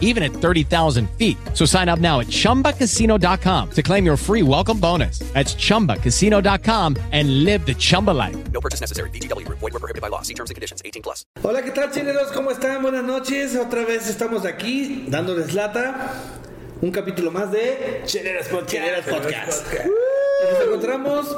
even at 30,000 feet. So sign up now at chumbacasino.com to claim your free welcome bonus. That's chumbacasino.com and live the Chumba life. No purchase necessary. VGW Group. Void were prohibited by law. See terms and conditions. 18 plus. Hola, ¿qué tal, chilenos? ¿Cómo están? Buenas noches. Otra vez estamos aquí dándoles lata. Un capítulo más de Chileras Podcast. Chileras Podcast. Nos encontramos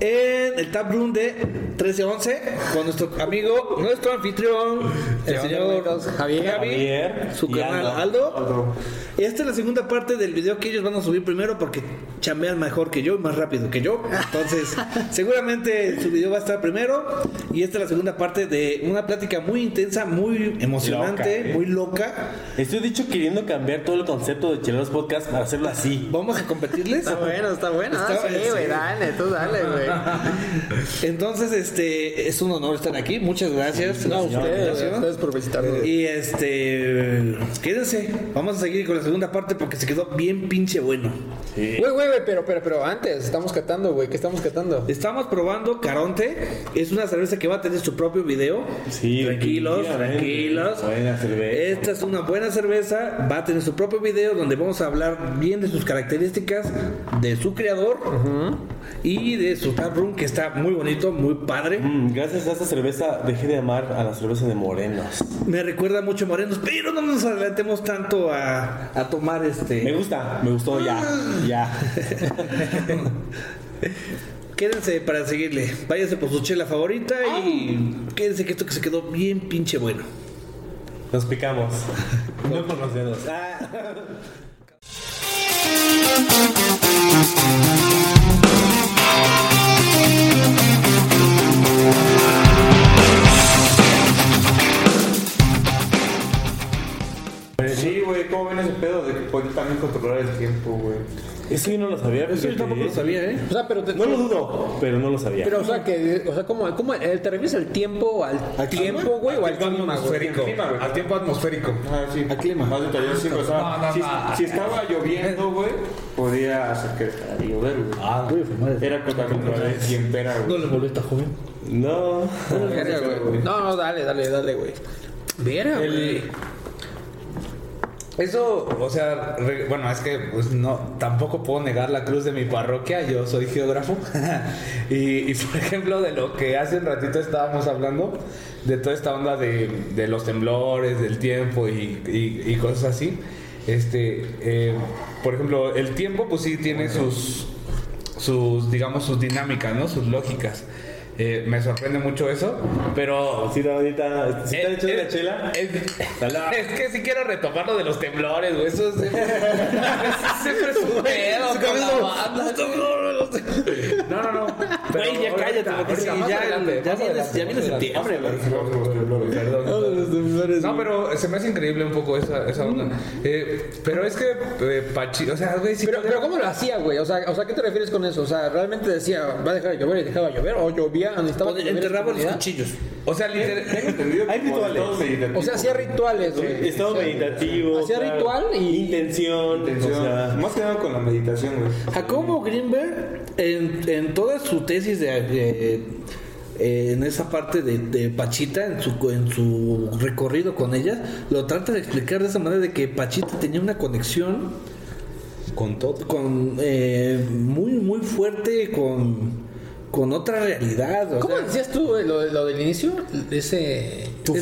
en el tap room de 1311 con nuestro amigo, nuestro anfitrión, el señor Javier. Javi, Javier. su canal Aldo. Aldo. Y esta es la segunda parte del video que ellos van a subir primero porque chambean mejor que yo y más rápido que yo. Entonces, seguramente su video va a estar primero. Y esta es la segunda parte de una plática muy intensa, muy emocionante, Loca, ¿eh? muy loca. Estoy dicho queriendo cambiar todo el concepto de Cheleros Podcast para hacerlo así. Vamos a competirles. Está bueno, está bueno. Está- Ah, sí, güey, dale, tú dale, güey. Entonces, este, es un honor estar aquí. Muchas gracias. No, por la ustedes, ustedes por visitarnos. Y este, quédense. Vamos a seguir con la segunda parte porque se quedó bien pinche bueno. Güey, güey, güey, pero, pero, pero antes, estamos catando, güey, ¿qué estamos catando? Estamos probando Caronte. Es una cerveza que va a tener su propio video. Sí, tranquilos, tranquilos. Buena cerveza. Esta es una buena cerveza. Va a tener su propio video donde vamos a hablar bien de sus características, de su creador y de su tap room que está muy bonito, muy padre. Mm, gracias a esta cerveza dejé de amar a la cerveza de Morenos. Me recuerda mucho a Morenos, pero no nos adelantemos tanto a, a tomar este. Me gusta, me gustó ya, ya. Quédense para seguirle. Váyanse por su chela favorita y quédense que esto que se quedó bien pinche bueno. Nos picamos. No con los dedos. Ah. ¿cómo ven ese pedo de que puede también controlar el tiempo, güey? Eso yo no lo sabía. Eso yo tampoco lo sabía, ¿eh? O sea, pero te, No lo dudo, pero no lo sabía. Pero, o sea, que, o sea, ¿cómo, cómo eh, te refieres al tiempo, al, tiempo, güey, o al clima, güey? atmosférico. Al tiempo atmosférico. Ah, sí. Al clima. Más detalloso, sí, o sea, No, no, si, no. si estaba lloviendo, güey, podía hacer que dejara de llover, güey. Ah, güey, fue madre. Era contra contra quien era, No güey. le molesta, joven. No. Verga, güey. No, no, dale, dale, dale, güey. Verga, güey. Eso, o sea, re- bueno, es que pues no, tampoco puedo negar la cruz de mi parroquia, yo soy geógrafo. y, y, por ejemplo, de lo que hace un ratito estábamos hablando, de toda esta onda de, de los temblores, del tiempo y, y- y cosas así. Este, eh, por ejemplo, el tiempo pues sí tiene sus, sus, digamos, sus dinámicas, ¿no? Sus lógicas. Eh, me sorprende mucho eso, pero Sí, ahorita. ¿Sí te eh, hecho eh, una chela? Es, es que si quiero retomar lo de los temblores, güey. Eso siempre, siempre es un pedo con la banda. No, no, no. Güey, ya cállate, porque sí, ya, ya viene, septiembre, güey. Perdón. No, pero se me hace increíble un poco esa, esa onda. Eh, pero es que eh, Pachi, o sea, güey, si Pero, pero ¿cómo lo hacía, güey? O sea, o sea, ¿qué te refieres con eso? O sea, ¿realmente decía, va a dejar de llover y dejaba de llover? ¿O llovía, necesitaba en Enterraba los cuchillos. o sea, literal, Hay rituales. O sea, hacía rituales, güey. Estado meditativo. Hacía claro. ritual y- Intención. Intención. O sea, Más que nada con la meditación, güey. Jacobo Greenberg, en, en toda su tesis de, de- eh, en esa parte de, de Pachita, en su, en su recorrido con ella, lo trata de explicar de esa manera de que Pachita tenía una conexión con todo. con eh, muy muy fuerte con, con otra realidad. o ¿Cómo sea, decías tú lo, lo del inicio? Ese... esa, ¿Tu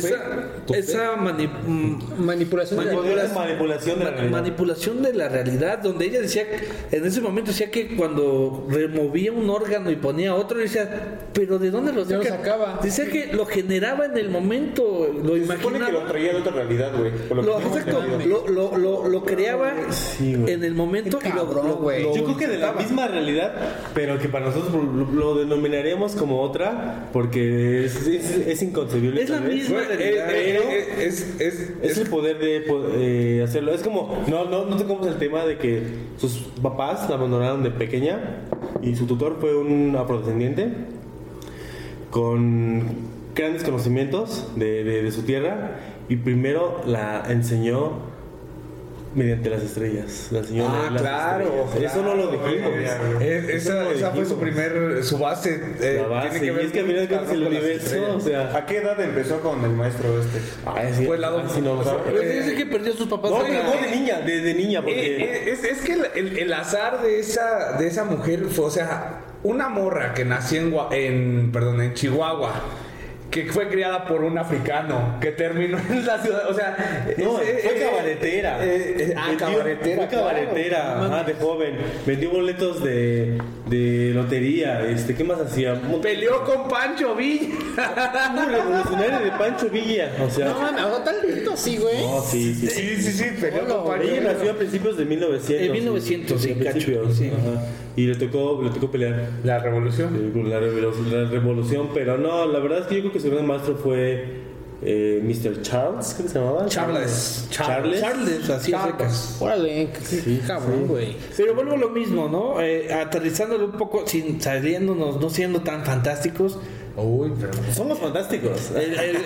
fe? esa mani- mm, Manipulación de de manipulación de la realidad. manipulación de la realidad, donde ella decía, en ese momento decía que cuando removía un órgano y ponía otro, decía, pero ¿de dónde lo sacaba? Decía que lo generaba en el momento, lo Se supone que lo imaginaba. traía de otra realidad, güey. lo Lo, lo, lo, lo, lo creaba Sí, en el momento y lo- Yo creo que de la misma realidad, pero que para nosotros lo, lo denominaríamos como otra, porque es, es, es inconcebible. Es la vez. misma realidad. eh, eh, eh, es, es, Es el poder de eh, hacerlo. Es como, no, no, no tocamos el tema de que sus papás la abandonaron de pequeña y su tutor fue un afrodescendiente con grandes conocimientos de, de- de su tierra y primero la enseñó mediante las estrellas. La enseñó a Ah, las claro, estrellas. Eso no lo dijimos. Es- no esa, lo esa fue su primer, su base. eh, La base, tiene que y ver es que cuentas el universo, o sea, ¿A qué edad empezó con el maestro este? ay, sí, Fue el lado- no dice que perdió a sus papás. No, no, de niña, de, de niña, porque... Eh, eh, es, es que el, el- el azar de esa, de esa mujer fue, o sea, una morra que nació en, Gua- en, perdón, en Chihuahua, que fue criada por un africano, que terminó en la ciudad, o sea... No, es- fue cabaretera. eh, eh, ah, Vendió- cabaretera, Fue cabaretera, claro. ajá, de joven. Vendió boletos de, de lotería. Este, ¿Qué más hacía? Peleó con Pancho Villa. Un revolucionario de Pancho Villa. O sea, No mames, o sea, tan lindo así, güey. no, sí, sí. sí. Sí, sí, sí, peleó con Pancho Ella Villa. nació a principios de 1900. En 1900, sí, cacho, sí. ajá. Y le tocó, le tocó pelear. La revolución. La revolución, la revolución, pero no, la verdad es que yo creo que su gran maestro fue eh, Mr. Charles, ¿qué se llamaba? Charles. Charles. Charles, así es secas. Órale, qué cabrón, güey. Pero vuelvo a lo mismo, ¿no? Eh, aterrizándolo un poco, sin saliéndonos, no siendo tan fantásticos. Uy, pero... Somos fantásticos. El, el-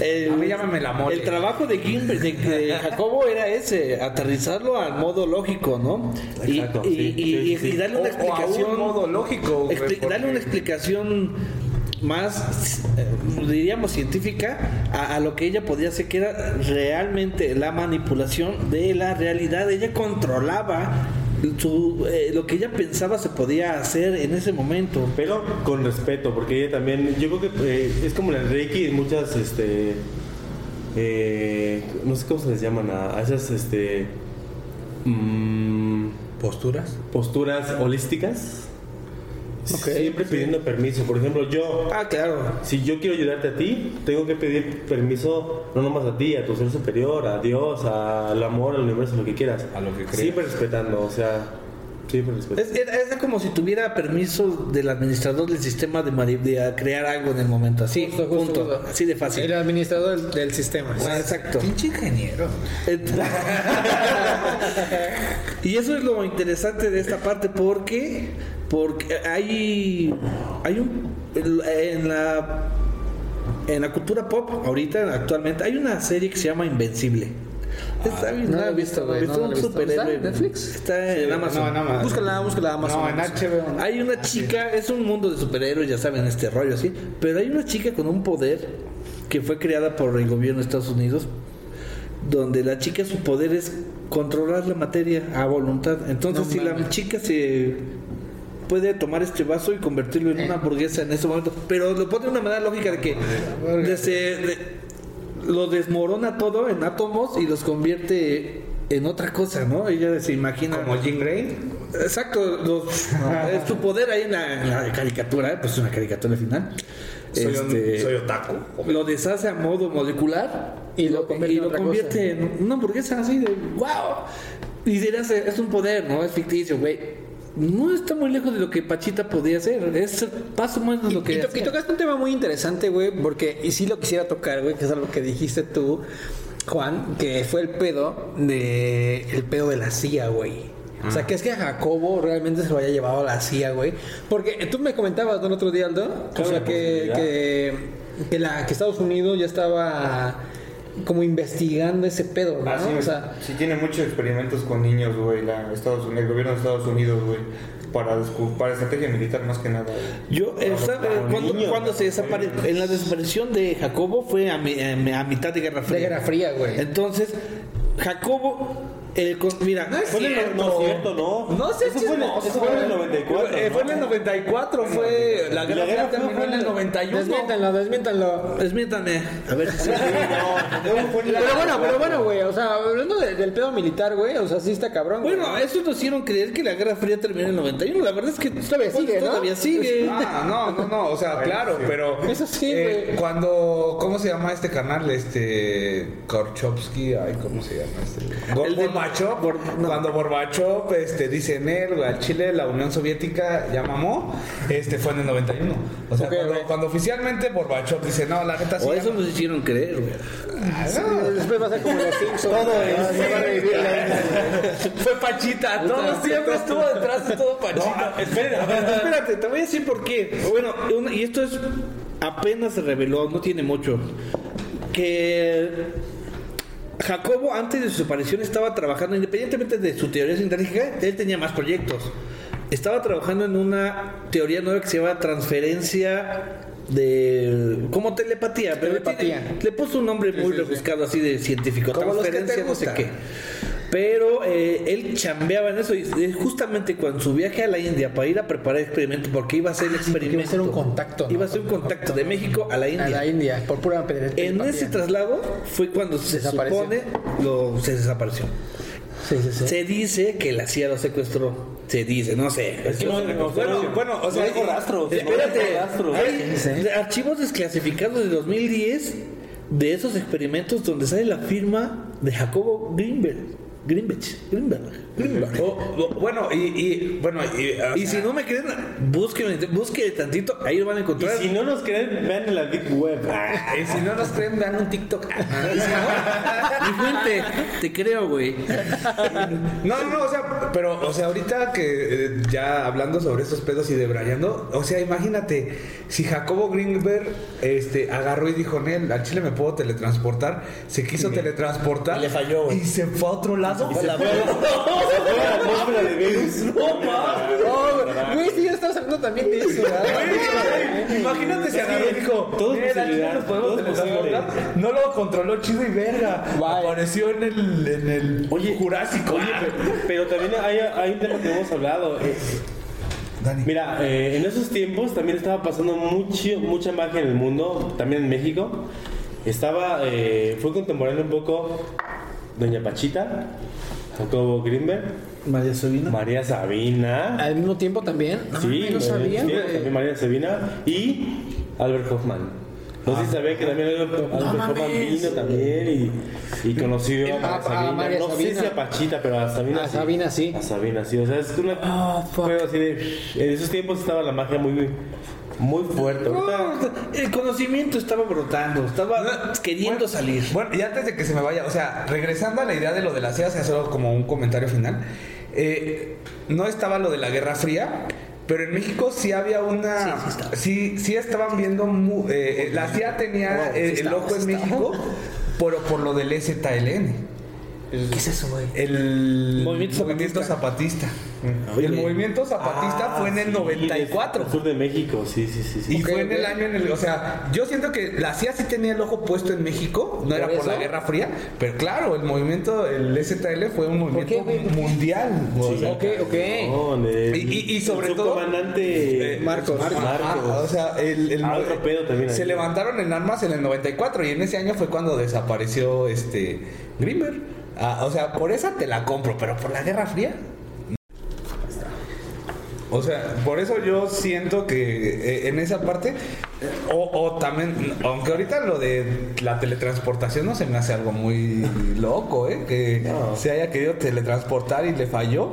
el- A mí llámame la mole. el trabajo de, Gilbert, de, de Jacobo era ese, aterrizarlo al modo lógico, ¿no? Y, Exacto, y- sí, y- sí, y- sí. y darle una O- o a un explicación. modo lógico, güey, expli- darle porque- una explicación más, eh, diríamos, científica a, a lo que ella podía hacer, que era realmente la manipulación de la realidad. Ella controlaba su, eh, lo que ella pensaba se podía hacer en ese momento. Pero con respeto, porque ella también, yo creo que eh, es como el Reiki, en muchas, este, eh, no sé cómo se les llaman a, a esas, este, mm, ¿Posturas? posturas holísticas. Siempre pidiendo permiso. Por ejemplo, yo, Ah, claro. si yo quiero ayudarte a ti, tengo que pedir permiso no nomás a ti, a tu ser superior, a Dios, al amor, al universo, lo que quieras. A lo que creas. Siempre respetando, o sea, siempre respetando. Es, como si tuviera permiso del administrador del sistema de, de crear algo en el momento. Así, Justo, justo, punto. justo. Así de fácil. El administrador del, del sistema. Ah, exacto. Pinche ingeniero. y eso es lo interesante de esta parte porque porque hay hay un en la en la cultura pop ahorita actualmente hay una serie que se llama Invencible. Está bien, no la he visto, güey, no un he visto. superhéroe. ¿Está en Netflix? Está en Amazon. No, en Amazon. Búscala, búscala Amazon. No, en HBO. Hay una chica, es un mundo de superhéroes, ya saben, este rollo así, pero hay una chica con un poder que fue creada por el gobierno de Estados Unidos, donde la chica su poder es controlar la materia a voluntad. Entonces, si la chica se puede tomar este vaso y convertirlo en una hamburguesa en ese momento, pero lo pone de una manera lógica de que desde- de- lo desmorona todo en átomos y los convierte en otra cosa, ¿no? Ella se imagina Como Jean Grey. Exacto, los- es tu poder ahí en la, en la caricatura, ¿eh? pues es una caricatura al final. Soy, un- Este, soy otaku. lo deshace a modo molecular Y lo convierte y en otra convierte en una hamburguesa así de wow. Y dirás, es un poder, ¿no? Es ficticio, güey. No está muy lejos de lo que Pachita podía hacer. Es más o menos lo que. Y, to- y tocaste un tema muy interesante, güey, porque, y sí lo quisiera tocar, güey, que es algo que dijiste tú, Juan, que fue el pedo de, el pedo de la CIA, güey. O sea, que es que a Jacobo realmente se lo haya llevado a la CIA, güey. Porque tú me comentabas ¿no, el otro día, Aldo, o sea, la que, que, que, la, que Estados Unidos ya estaba como investigando ese pedo, ¿no? Ah, sí, o sea, sí tiene muchos experimentos con niños, güey, la Estados Unidos, el gobierno de Estados Unidos, güey, para, para estrategia militar más que nada. güey. Yo, eh, ¿sabe? cuando, niños. cuando se desapare en la desaparición de Jacobo fue a, mi- a mitad de Guerra de Fría. Guerra Fría, güey. Entonces, Jacobo, el con- mira, Fue en el- no es cierto, no. No sé si fue en el- es eso fue en el 94. Eh, fue en el 94, fue. La La guerra guerra Fría terminó en el 91. Desmiéntanlo, desmiéntanlo. desmiéntame. A ver si Pero bueno, pero bueno, güey, o sea, hablando de- del pedo militar, güey, o sea, sí está cabrón. güey. Bueno, eso nos hicieron creer que la Guerra Fría terminó en el 91. La verdad es que Todavía sigue, ¿no? Todavía sigue. Ah, no, no, no, o sea, claro, pero Eso sí, eh, güey. cuando ¿cómo se llama este canal? Este Korchovsky, ay, ¿cómo se llama este? Gor- El de- Gorbachev, Gor- no. cuando Gorbachev este dice en él, güey, al Chile la Unión Soviética ya mamó, este fue en el 91. O sea, cuando, güey. cuando oficialmente Gorbachev dice, "No, la neta sí." O eso no". nos hicieron creer, güey. Sí, después va a ser como los Simpsons. Todo Ah, es- Fue Pachita, todo siempre estuvo detrás de todo Pachita. Espérate, espérate, te voy a decir por qué. Bueno, y esto es apenas se reveló, no tiene mucho, que Jacobo antes de su aparición estaba trabajando, independientemente de su teoría sintáctica, él tenía más proyectos. Estaba trabajando en una teoría nueva que se llama transferencia de como telepatía, pero Telepatía. tiene- le puso un nombre muy rebuscado así de científico, Como los que te transferencia no sé qué. Pero eh, él chambeaba en eso y eh, justamente cuando su viaje a la India para ir a preparar experimentos, porque iba a ser el Ah, sí, porque experimento. iba a ser un contacto, ¿no? Iba a ser un contacto de México a la India. A la India, por pura. En ese traslado fue cuando se Desapareció. supone lo, se desapareció. Sí, sí, sí. Se dice que la CIA lo secuestró. Se dice, no sé. Es que no, no, bueno, bueno, o sea, No dejó rastros. Espérate, hay Sí, sí. archivos desclasificados de 2010 de esos experimentos donde sale la firma de Jacobo Greenberg. Greenberg. Greenberg. Greenberg. O- o- bueno, y, y- bueno, y, o Y sea, si no me creen, busquen, busquen tantito, ahí lo van a Y encontrar. si no nos creen, vean en la Deep Web. Ah, y si no nos creen, vean un TikTok. Mi fuente, te creo, güey. No, no, no, o sea, pero, o sea, ahorita que eh, ya hablando sobre estos pedos y debrayando, o sea, imagínate, si Jacobo Greenberg este, agarró y dijo, Nel, al Chile me puedo teletransportar, se quiso teletransportar Y le falló, güey. y se fue a otro lado. Se la fue a la atmósfera de Venus. Oh, güey, sí, ya estamos hablando también de eso. Imagínate si y dijo, Todo es "Nel, al Chile posibilidad, nos podemos todo es teletransportar". No lo controló chido y verga. Apareció en el, en el Oye, Jurásico. Oye, pero, también hay, hay un tema que hemos hablado. eh, Dani. Mira, eh, en esos tiempos también estaba pasando mucho, mucha magia en el mundo, también en México. Estaba, eh, fue contemporáneo un poco Doña Pachita, Jacobo Greenberg, María Sabina. María Sabina. Al mismo tiempo también. No, Sí, mames, no sabía, sí, también María Sabina y Albert Hoffman. No sé si sabía que también Albert, Albert Hoffman vino también y, y conoció a María a Sabina. María no sé si a Pachita, pero a Sabina A sí. Sabina sí. A Sabina sí. O sea, es una. Fuck. fue así de- en esos tiempos estaba la magia muy, muy fuerte. Ahorita. No, el conocimiento estaba brotando, estaba queriendo salir. Bueno, y antes de que se me vaya, o sea, regresando a la idea de lo de la CIA, solo como un comentario final. eh, no estaba lo de la Guerra Fría, pero en México sí había una. Sí, sí, estaban viendo. mu- eh, eh, la CIA tenía sí el estaba, ojo en sí estaba. México por, por lo del ZLN. ¿Qué es eso, güey? El Movimiento movimiento zapatista. El movimiento zapatista fue en el Ah, sí, 94. Al sur de México, sí, sí, sí. sí. Y fue en el año en el. O sea, yo siento que la CIA sí tenía el ojo puesto en México, no era ¿Por la? Guerra Fría, pero claro, el movimiento, el STL fue un movimiento mundial. o sea, Ok, ok. No, Y- y- sobre el todo- subcomandante Eh, Marcos. Marcos. Ah, o sea, el, el- Ah, otro pedo también se ahí. levantaron en armas en el 94 y en ese año fue cuando desapareció este Grimmer. Ah, o sea, por esa te la compro, pero por la Guerra Fría. O sea, por eso yo siento que eh, en esa parte, o, o también, aunque ahorita lo de la teletransportación no se me hace algo muy loco, ¿eh? Que No. se haya querido teletransportar y le falló.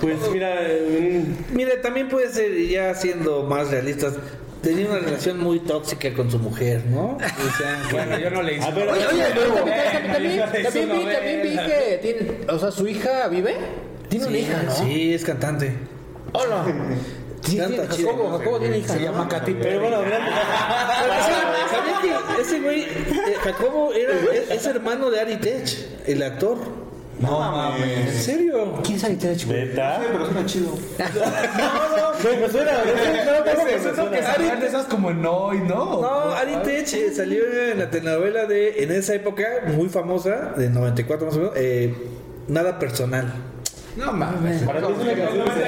Pues mira, eh, Mire, también puede ser, ya siendo más realistas, tenía una relación muy tóxica con su mujer, ¿no? O sea, Bueno, yo no le hice. A ver, Oye, oye, pero también, también, vi, también vi que tiene, o sea, su hija vive. Tiene una hija, ¿no? Sí, es cantante. Hola. Sí, Canta chido, Jacobo, ¿no? Jacobo tiene hija. Se llama Katy pero bueno, vean- ¿Sabías que ese güey, eh, Jacobo, era, es, es hermano de Ari Tech, el actor? No ¿En mames. serio? ¿Quién sabe qué chico? ¿Neta? pero suena chido. Me, me suena, me suena, me suena. esas como en hoy, ¿no? No, Ari Tech eh, salió en la telenovela de, en esa época, muy famosa, de 94 más o menos, eh, Nada Personal. No mames. Para mí es una canción de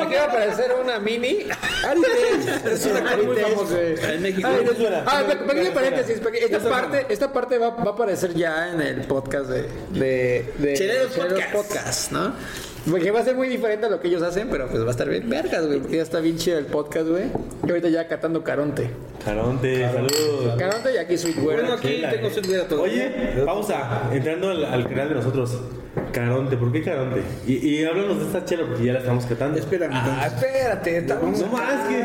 Aquí va a aparecer, una mini. Ari Tech, es un actor muy famoso en México. Ah, ah, pequeño paréntesis, esta parte, esta parte va, va a aparecer ya en el podcast de, de, de Cheleros Cheleros Podcast. ¿no? Porque va a ser muy diferente a lo que ellos hacen, pero pues va a estar bien vergas, güey, porque ya está bien chido el podcast, güey. Y ahorita ya catando Caronte. Caronte, saludos. Caronte y aquí Sweet Güera. Bueno, aquí tengo su. Oye, pausa, entrando al, al canal de nosotros. Caronte, ¿por qué Caronte? Y, y háblanos de esta chela porque ya la estamos catando. Espérame, Ah, espérate, estamos... No más que.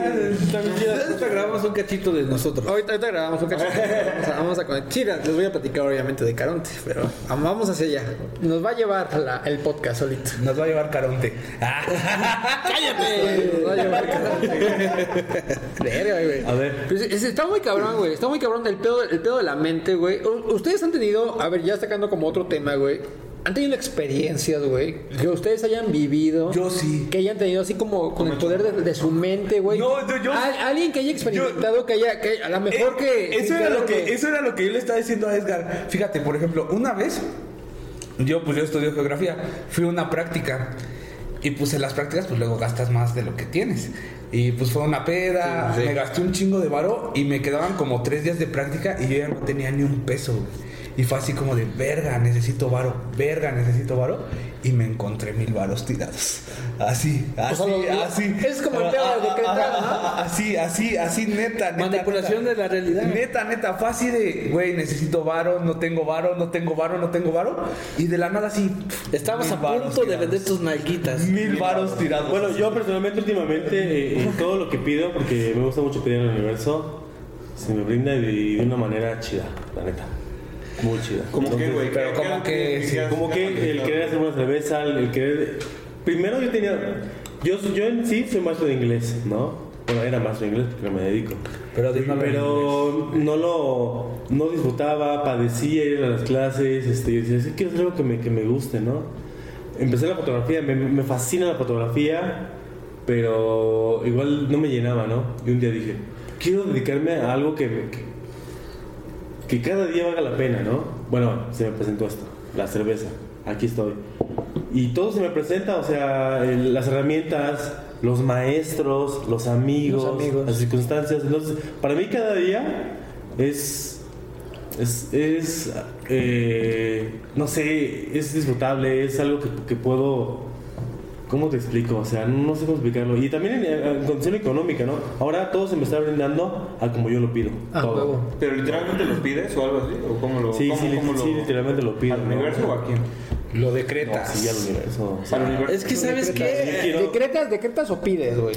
Ahorita grabamos un cachito de nosotros. Ahorita, ahorita grabamos un cachito. Vamos a, vamos a conectar. Sí, les voy a platicar obviamente de Caronte, pero vamos hacia allá. Nos va a llevar la- el podcast solito. Nos va a llevar Caronte. Ah. ¡Cállate! Nos va a llevar Caronte. Güey. A ver. Pues es- está muy cabrón, güey. Está muy cabrón el pedo, el pedo de la mente, güey. Ustedes han tenido, a ver, ya sacando como otro tema, güey. Han tenido experiencias, güey, que ustedes hayan vivido. Yo sí. Que hayan tenido así como con el poder de, de su mente, güey. No, yo- yo- Al- alguien que haya experimentado, que haya, que a lo mejor que. Eh, eso era lo que- que eso era lo que yo le estaba diciendo a Edgar. Fíjate, por ejemplo, una vez yo pues yo estudio geografía, fui a una práctica y pues en las prácticas pues luego gastas más de lo que tienes. Y pues fue una peda, me gasté un chingo de varo y me quedaban como tres días de práctica y yo ya no tenía ni un peso. güey. Y fue así como de, verga, necesito varo, verga, necesito varo. Y me encontré mil varos tirados. Así, así, así. es como el tema de decretar, ¿no? Así, así, así, neta, neta. Manipulación neta. de la realidad. Neta, neta, fue así de, güey, necesito varo, no tengo varo, no tengo varo, no tengo varo. Y de la nada así. Estabas a punto de tirados. vender tus nalguitas. Mil varos tirados. Bueno, yo personalmente últimamente eh, en todo lo que pido, porque me gusta mucho pedir al universo, se me brinda de, de una manera chida, la neta. Muy chida. Como que, güey. pero ¿qué- como que- sí, Como que el querer hacer una cerveza, el querer... Primero yo tenía... Yo, yo en sí soy maestro de inglés, ¿no? Bueno, era maestro de inglés porque me dedico. Pero Pero no lo... No disfrutaba, padecía ir a las clases, este, y decía, sí, quiero hacer algo que me, que me guste, ¿no? Empecé la fotografía, me, me fascina la fotografía, pero igual no me llenaba, ¿no? Y un día dije, quiero dedicarme a algo que, que, que cada día valga la pena, ¿no? Bueno, se me presentó esto, la cerveza, aquí estoy. Y todo se me presenta, o sea, el- las herramientas, los maestros, los amigos, Los amigos. las circunstancias. Entonces, para mí cada día es, es, es eh, no sé, es disfrutable, es algo que, que puedo... ¿Cómo te explico? O sea, no sé cómo explicarlo. Y también en, en condición económica, ¿no? Ahora todo se me está brindando a como yo lo pido. Ah, todo. huevo. Pero literalmente lo pides o algo así, o cómo lo. Sí, cómo, sí, cómo sí, lo- literalmente lo pido. ¿Al ¿no? universo o a quién? Lo No, decretas. sí, al universo. O sea, Al universo. Es que, ¿sabes qué? quiero- ¿Decretas, decretas o pides, güey?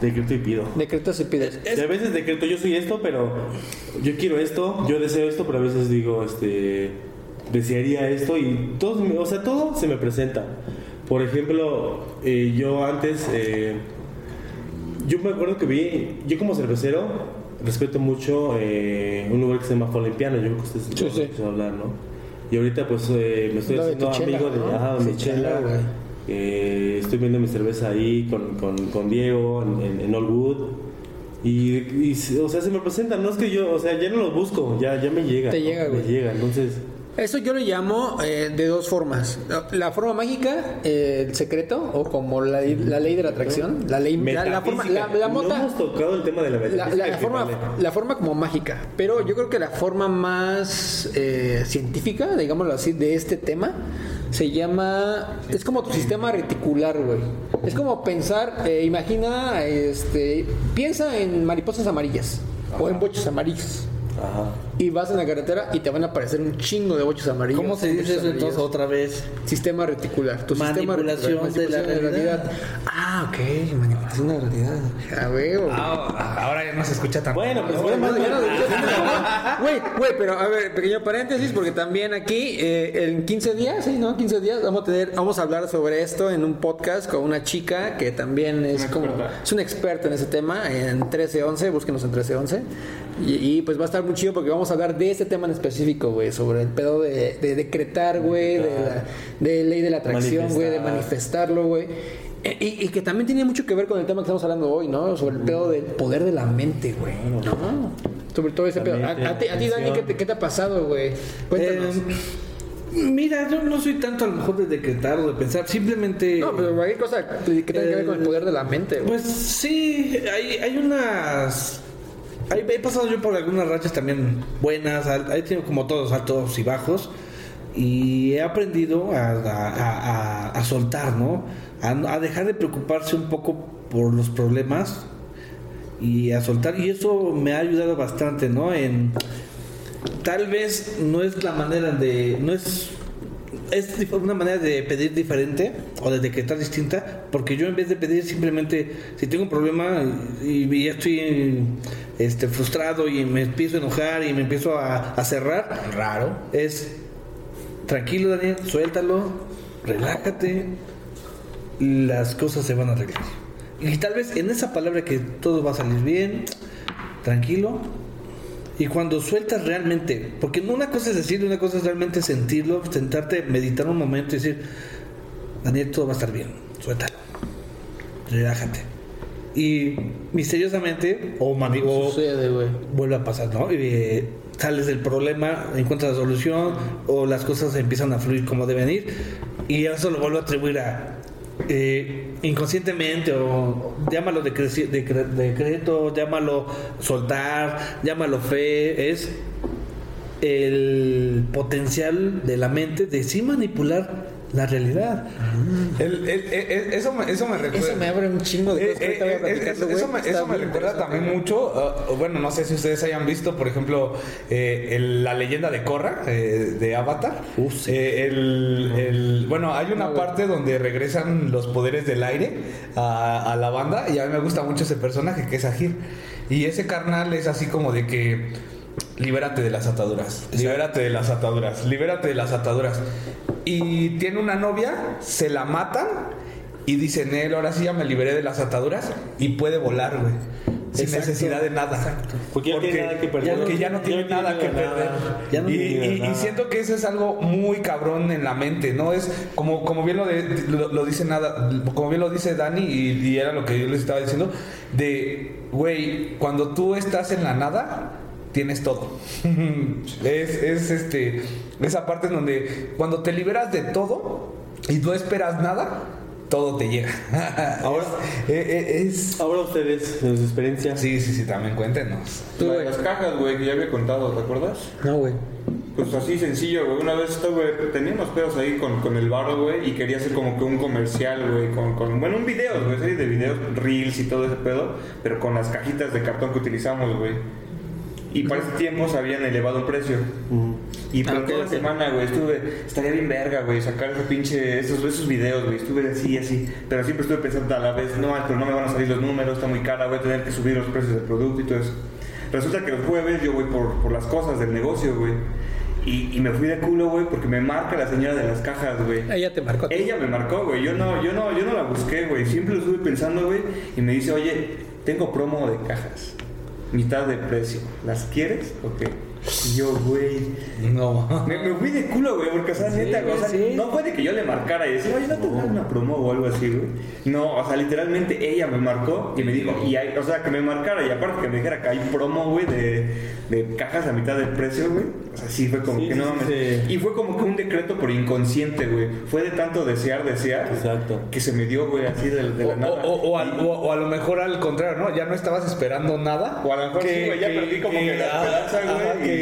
Decreto y pido. Decretas y pides. Y a veces decreto, yo soy esto, pero yo quiero esto, yo deseo esto, pero a veces digo, este, desearía esto y todo, o sea, todo se me presenta. Por ejemplo, eh, yo antes, eh, yo me acuerdo que vi, yo como cervecero respeto mucho eh, un lugar que se llama Folimpiano, yo creo que ustedes Sí, sí. escucharon hablar, ¿no? Y ahorita pues eh, me estoy haciendo amigo de, ¿no? ajá, de Sí, mi chela, chela, güey. eh, estoy viendo mi cerveza ahí con, con, con Diego en, en. Y, y, o sea, se me presentan, no es que yo, o sea, ya no los busco, ya, ya me llega. Te ¿no? llega, Me güey. llega, entonces, Eso yo lo llamo eh, de dos formas. La forma mágica, eh, el secreto, o como la, la ley de la atracción. La ley, la, la forma, la, la no mota. hemos tocado el tema de la metafísica. forma, vale. la forma como mágica, pero yo creo que la forma más eh, científica, digámoslo así, de este tema se llama, es como tu sistema reticular, güey. Es como pensar, eh, imagina, este, piensa en mariposas amarillas o en bochos amarillos. Ajá. Y vas en la carretera y te van a aparecer un chingo de bochos amarillos. ¿Cómo se dice eso amarillos. entonces otra vez? Sistema reticular. Tu Manipulación sistema reticular, de la realidad. Ah, ok, manipulación de la realidad. A ver, güey. Ah, ahora ya no se escucha tan Bueno, pues ya no- Güey, güey, pero a ver, pequeño paréntesis, porque también aquí eh, en 15 días, sí, ¿no? 15 días vamos a tener, vamos a hablar sobre esto en un podcast con una chica que también es como, es una experta en ese tema, en 1311, búsquenos en 1311. Y, y, pues va a estar muy chido porque vamos a hablar de ese tema en específico, güey, sobre el pedo de, de decretar, güey, de, la, de ley de la atracción, güey, de Manifestar. manifestarlo, güey. Eh, Y, y que también tiene mucho que ver con el tema que estamos hablando hoy, ¿no? Sobre el pedo del poder de la mente, güey. ¿no? Sobre todo ese pedo. A, a ti, Dani, ¿qué te, qué te ha pasado, güey? Cuéntanos. Eh, mira, yo no soy tanto a lo mejor de decretar o de pensar, simplemente... no, pero cualquier cosa que tenga que ver con el poder de la mente, güey. Pues sí, hay, hay unas... Hay, he pasado yo por algunas rachas también buenas, he tenido como todos altos y bajos y he aprendido a, a- a- a- soltar, ¿no? A, dejar de preocuparse un poco por los problemas y a soltar y eso me ha ayudado bastante, ¿no? En tal vez no es la manera de no es es una manera de pedir diferente o de decretar distinta, porque yo en vez de pedir simplemente, si tengo un problema y, y ya estoy este, frustrado y me empiezo a enojar y me empiezo a, a cerrar, Raro. es tranquilo Daniel, suéltalo, relájate, las cosas se van a arreglar. Y tal vez en esa palabra que todo va a salir bien, tranquilo. Y cuando sueltas realmente, porque no una cosa es decirlo, una cosa es realmente sentirlo, sentarte, meditar un momento y decir, Daniel, todo va a estar bien, suéltalo, relájate. Y misteriosamente, o, mani- o Sucede, güey. vuelve a pasar, ¿no? Y eh, sales del problema, encuentras la solución o las cosas empiezan a fluir como deben ir y eso lo vuelvo a atribuir a eh, inconscientemente o llámalo decreci- decre- decreto, llámalo soltar, llámalo fe, es el potencial de la mente de sí manipular la realidad. El- el- el- eso, me, eso me recuerda. Eso me abre un chingo de cosas eh, eh, eso me, eso recuerda también mucho, uh, bueno, no sé si ustedes hayan visto, por ejemplo, eh, el- la leyenda de Korra, eh, de Avatar. Eh, el, el- bueno, hay una parte donde regresan los poderes del aire a, a la banda y a mí me gusta mucho ese personaje que es Agir. Y ese carnal es así como de que... Libérate de las ataduras, libérate de las ataduras, libérate de las ataduras. Y tiene una novia, se la matan y dicen él, ahora sí ya me liberé de las ataduras y puede volar, güey. Sin Exacto. necesidad de nada. Porque ya no tiene nada que perder. Porque ya no tiene nada que perder. Ya no y, y- siento que eso es algo muy cabrón en la mente, ¿no? Es como, como bien lo, de- lo, lo dice nada, como bien lo dice Dani, y, y era lo que yo les estaba diciendo, de güey, cuando tú estás en la nada, tienes todo. es, es este esa parte en donde cuando te liberas de todo y no esperas nada, todo te llega. Ahora- es, eh, eh, es- Ahora ustedes, en su experiencia. Sí, sí, sí, también cuéntenos. Tú, La de güey. las cajas, güey, que ya había contado, ¿te acuerdas? No, güey. Pues así sencillo, güey. Una vez estaba, güey, tenía unos pedos ahí con, con el barro, güey, y quería hacer como que un comercial, güey, con, con, bueno, un video, güey, serie de videos, reels y todo ese pedo, pero con las cajitas de cartón que utilizamos, güey. Y para ese tiempo se habían elevado el precio. Y pero Ah, toda la semana, güey, estuve, estaría bien verga, güey, sacar ese pinche, esos, esos videos, güey, estuve así, así, pero siempre estuve pensando a la vez, no, pero no me van a salir los números, está muy cara, voy a tener que subir los precios del producto y todo eso. Resulta que los jueves yo voy por, por las cosas del negocio, güey. Y, y me fui de culo, güey, porque me marca la señora de las cajas, güey. Ella te marcó. Ella me marcó, güey. Yo no, yo no, yo no la busqué, güey. Siempre lo estuve pensando, güey. Y me dice, oye, tengo promo de cajas. Mitad de precio. ¿Las quieres o qué? Y yo, güey. No. Me, me fui de culo, güey, porque, o sea, neta, güey, o sea, sí. no fue de que yo le marcara y decía, oye, ¿no tendrás una promo o algo así, güey? No, o sea, literalmente ella me marcó y me dijo, y hay, o sea, que me marcara y aparte que me dijera que hay promo, güey, de, de cajas a mitad del precio, güey. O sea, sí fue como Sí, que sí, no sí, mames. sí. Y fue como que un decreto por inconsciente, güey. Fue de tanto desear, desear, Exacto. que se me dio, güey, así de, de O, la nada. o- o al- o- o a lo mejor al contrario, ¿no? Ya no estabas esperando nada. O a lo mejor sí, güey, ya perdí como que, la ah, esperanza, güey,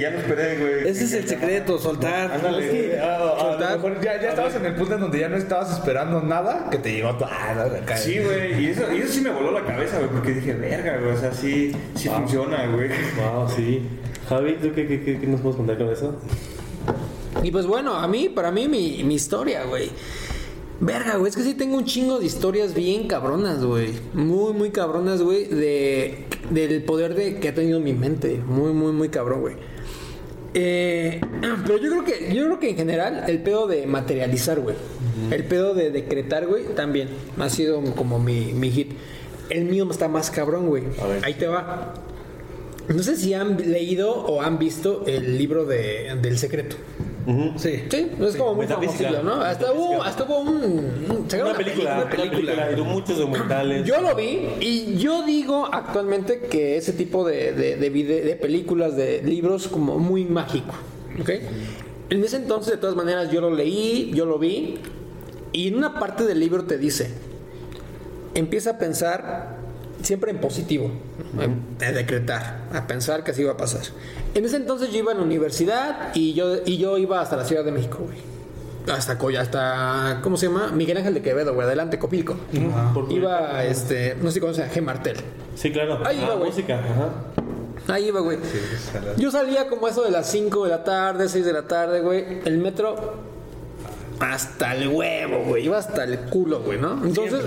ya no esperé, güey. Ese es el secreto, soltar. Ándale, Es que, güey. a- a- a Soltar. lo mejor ya, ya estabas en el punto en donde ya no estabas esperando nada, que te llegó toda acá. Sí, güey, y eso, y eso sí me voló la cabeza, güey, porque dije, verga, güey, o sea, sí, sí funciona, güey. Wow, sí. Javi, ¿tú qué, qué, qué- qué nos puedes contar con eso? Y pues bueno, a mí, para mí, mi, mi historia, güey. Verga, güey, es que sí tengo un chingo de historias bien cabronas, güey. Muy, muy cabronas, güey, de, del poder de, que ha tenido mi mente. Muy, muy, muy cabrón, güey. Eh, pero yo creo que, yo creo que en general, el pedo de materializar, güey. El pedo de decretar, güey, también. Ha sido como mi, mi hit. El mío está más cabrón, güey. Ahí te va. No sé si han leído o han visto el libro de, del secreto. Sí. Sí, es como muy famosillo, ¿no? Hasta hubo, hasta hubo un, Una película, una muchos documentales. Yo lo vi y yo digo actualmente que ese tipo de, de, de, películas, de libros, como muy mágico. ¿Ok? En ese entonces, de todas maneras, yo lo leí, yo lo vi y en una parte del libro te dice, empieza a pensar siempre en positivo, a decretar, a pensar que así iba a pasar. En ese entonces yo iba a la universidad y yo, y yo iba hasta la Ciudad de México, güey. Hasta Coya, hasta, ¿cómo se llama? Miguel Ángel de Quevedo, güey, adelante, Copilco. Por- Iba, este, no sé si conoces a G. Martel. Sí, claro. Ahí va, Ah, güey. música, ajá. Ahí iba, güey. Yo salía como eso de las 5 de la tarde, 6 de la tarde, güey. El metro hasta el huevo, güey. Iba hasta el culo, güey, ¿no? Entonces,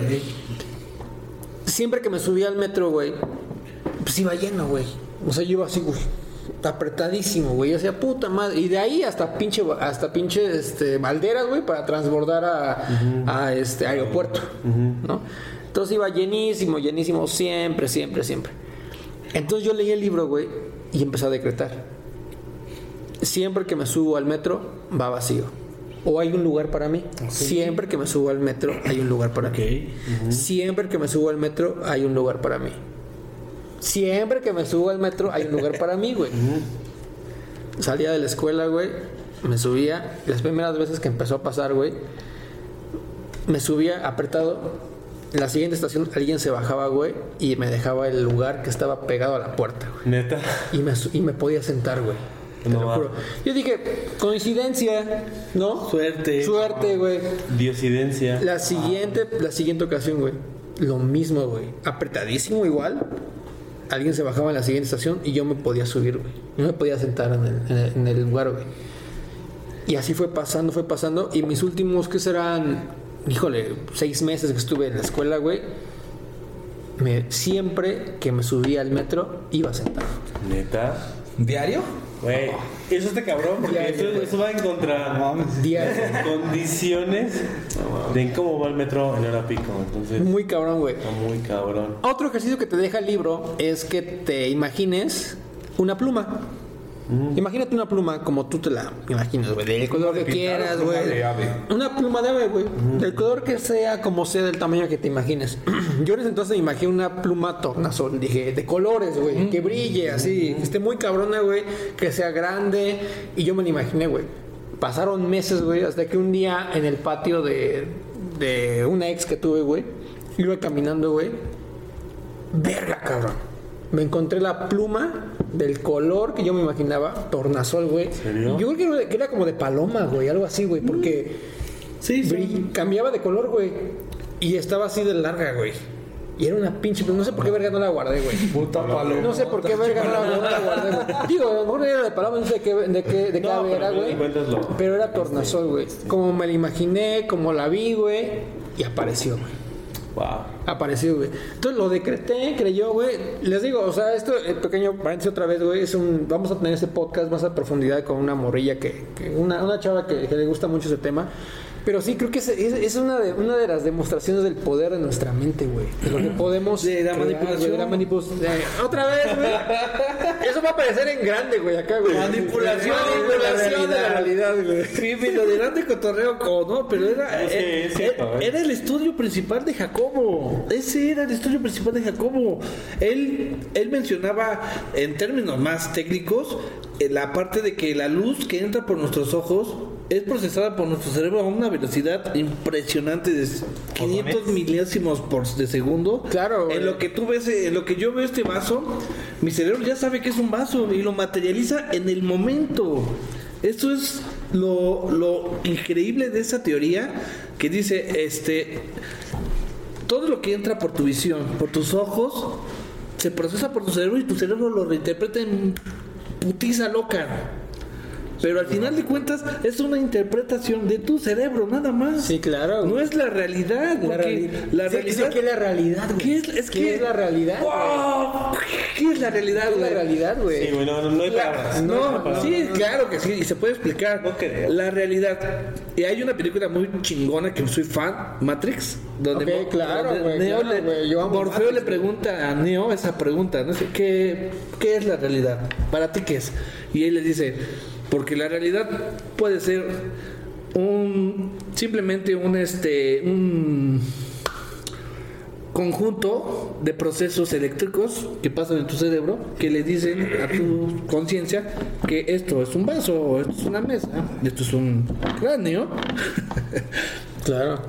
siempre que me subía al metro, güey, pues iba lleno, güey. O sea, yo iba así, güey. Apretadísimo, güey. Yo decía, puta madre. Y de ahí hasta pinche, hasta pinche este, Valderas, güey, para transbordar a, a este aeropuerto. ¿No? Entonces iba llenísimo, llenísimo, siempre, siempre, siempre. Entonces yo leí el libro, güey, y empecé a decretar. Siempre que me subo al metro, va vacío. O hay un lugar para mí. Siempre que me subo al metro, hay un lugar para mí. Siempre que me subo al metro, hay un lugar para mí. Siempre que me subo al metro, hay un lugar para mí, güey. Salía de la escuela, güey. Me subía. Las primeras veces que empezó a pasar, güey. Me subía apretado. En la siguiente estación alguien se bajaba, güey. Y me dejaba el lugar que estaba pegado a la puerta, güey. Neta. Y me, y me podía sentar, güey. Te No lo juro. Yo dije, coincidencia, ¿no? Suerte. Suerte, güey. Diosidencia. La siguiente, la siguiente ocasión, güey. Lo mismo, güey. Apretadísimo igual. Alguien se bajaba en la siguiente estación y yo me podía subir, güey. Yo me podía sentar en el, en el- en el lugar, güey. Y así fue pasando, fue pasando. Y mis últimos, que serán, híjole, seis meses que estuve en la escuela, güey. Me, siempre que me subía al metro, iba sentado. Neta. ¿Diario? Güey, eso está cabrón porque Ya, eso, va en contra mames. Diario. condiciones de cómo va el metro en hora pico. Entonces, Muy cabrón, güey. muy cabrón. Otro ejercicio que te deja el libro es que te imagines una pluma. Imagínate una pluma como tú te la imaginas, güey. Del color que quieras, pluma güey. de ave? Una pluma de ave, güey. Del color que sea, como sea, del tamaño que te imagines. Yo en ese entonces me imaginé una pluma tornasol. Dije, de colores, güey. Que brille así. Que esté muy cabrona, güey. Que sea grande. Y yo me la imaginé, güey. Pasaron meses, güey. Hasta que un día en el patio de, de una ex que tuve, güey. Iba caminando, güey. Verga, cabrón. Me encontré la pluma del color que yo me imaginaba, tornasol, güey. serio? Yo creo que era, que era como de paloma, güey, algo así, güey, porque Sí, sí. brill- cambiaba de color, güey. Y estaba así de larga, güey. Y era una pinche, no sé por qué verga no la guardé, güey. Puta paloma. No sé por qué verga no la, no la guardé, güey. Digo, a lo mejor era de paloma, no sé de qué, de qué, de qué No, ave pero era, güey. Pero era tornasol, güey. Como me la imaginé, como la vi, güey. Y apareció, güey Wow. apareció, güey. Entonces lo decreté, creyó, güey. Les digo, o sea, esto, el pequeño paréntesis otra vez, güey, es un... Vamos a tener ese podcast más a profundidad con una morrilla que... que una, una chava que le gusta mucho ese tema. Pero sí, creo que es, es, es una, de, una de las demostraciones del poder de nuestra mente, güey. De lo que podemos... De la crear, manipulación. de la manipulación. de- Otra vez, güey. Eso va a aparecer en grande, güey, acá, güey. Manipulación, Manipulación de la realidad, güey. Sí, lo de cotorreo no, pero era, cierto, era, ¿eh? era el estudio principal de Jacobo. Ese era el estudio principal de Jacobo. Él, él mencionaba en términos más técnicos eh, la parte de que la luz que entra por nuestros ojos es procesada por nuestro cerebro a una velocidad impresionante de 500 milésimos por de segundo. Claro. En lo que tú ves, eh, en lo que yo veo este vaso, mi cerebro ya sabe que es un vaso y lo materializa en el momento. Esto es lo, lo increíble de esa teoría que dice, este, todo lo que entra por tu visión, por tus ojos, se procesa por tu cerebro y tu cerebro lo reinterpreta en putiza loca. Pero al final de cuentas es una interpretación de tu cerebro, nada más. Sí, claro. No es la realidad. La, reali- la Sí, realidad. ¿Qué es la realidad, güey? ¿Qué es, es ¿Qué que- es la realidad? güey? ¿Qué es la realidad, ¿Qué es la güey? realidad, güey? Sí, bueno, no, no hay La- palabras. no, hay palabras. sí, claro que sí, y se puede explicar. No. La realidad. Y hay una película muy chingona que soy fan, Matrix, donde, Ok, claro, donde güey, Neo claro, le- güey, yo amo Morfeo Matrix, le pregunta a Neo esa pregunta, no sé, ¿qué, ¿qué es la realidad? ¿Para ti qué es? Y él le dice, porque la realidad puede ser un simplemente un este un conjunto de procesos eléctricos que pasan en tu cerebro que le dicen a tu conciencia que esto es un vaso, o esto es una mesa, esto es un cráneo. Claro.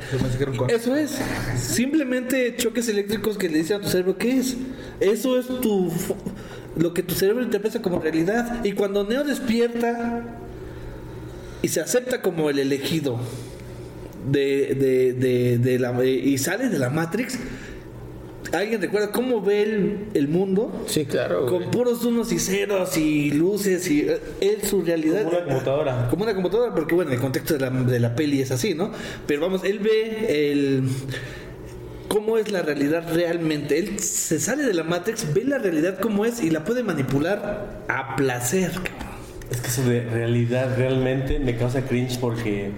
Que. Eso es. Simplemente choques eléctricos que le dicen a tu cerebro qué es. Eso es tu lo que tu cerebro interpreta como realidad. Y cuando Neo despierta y se acepta como el elegido de, de- de- de la, y sale de la Matrix, ¿Alguien recuerda cómo ve el, el mundo? Sí, claro. Con puros unos y ceros y luces y eh, es su realidad. Como una computadora. Como una computadora, porque bueno, el contexto de la, de la peli es así, ¿no? Pero vamos, él ve el cómo es la realidad realmente. Él se sale de la Matrix, ve la realidad como es y la puede manipular a placer. Es que eso de realidad realmente me causa cringe porque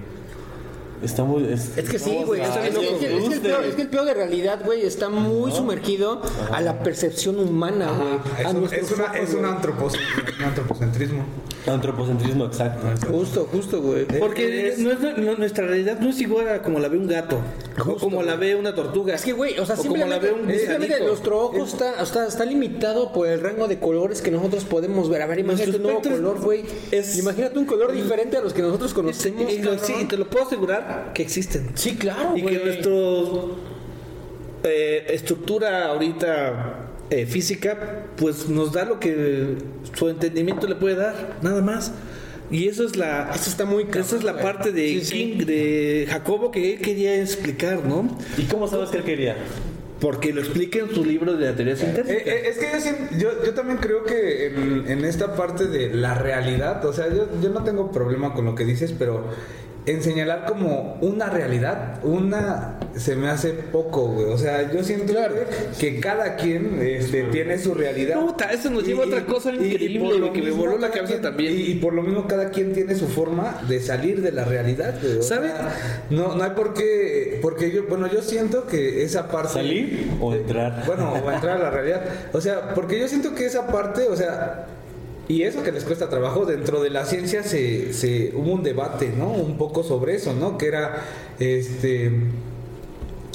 está muy. Es, Es que sí, güey. sea, Es, es que- es que el peor, de- es que el peor de realidad, güey, está muy sumergido a la percepción humana, güey. Es un, una- un antropocentrismo. Antropocentrismo exacto. Justo, justo, güey. Porque no es- no- nuestra realidad no es igual a como la ve un gato, o como la ve una tortuga. Es que, güey, o sea, o como la simplemente, ve un simplemente nuestro ojo está, está, está limitado por el rango de colores que nosotros podemos ver. A ver, imagínate Nuestro un nuevo color, güey. es- Imagínate un color diferente a los que nosotros conocemos. y, lo- sí, y te lo puedo asegurar que existen. Sí, claro, y güey. que nuestra estructura ahorita eh, física, pues nos da lo que su entendimiento le puede dar, nada más. Y eso es la, Eso está muy cabrón, esa es la güey. parte de Sí, sí. King, de Jacobo que él quería explicar, ¿no? ¿Y cómo sabes que él quería? Porque lo explica en su libro de la teoría Eh, sintética. eh, es que yo, yo, yo también creo que en, en esta parte de la realidad, o sea, yo, yo no tengo problema con lo que dices, pero en señalar como una realidad, una se me hace poco, güey. O sea, yo siento que cada quien este, tiene su realidad. Puta, eso nos lleva a otra cosa increíble, por lo que me voló la cabeza quien- también. Y, y por lo mismo cada quien tiene su forma de salir de la realidad, güey. O ¿Sabe? sea, no, no hay por qué, porque yo, bueno, yo siento que esa parte... ¿Salir o entrar? Bueno, o entrar a la realidad. O sea, porque yo siento que esa parte, o sea, y eso que les cuesta trabajo, dentro de la ciencia se, se hubo un debate, ¿no? Un poco sobre eso, ¿no? Que era este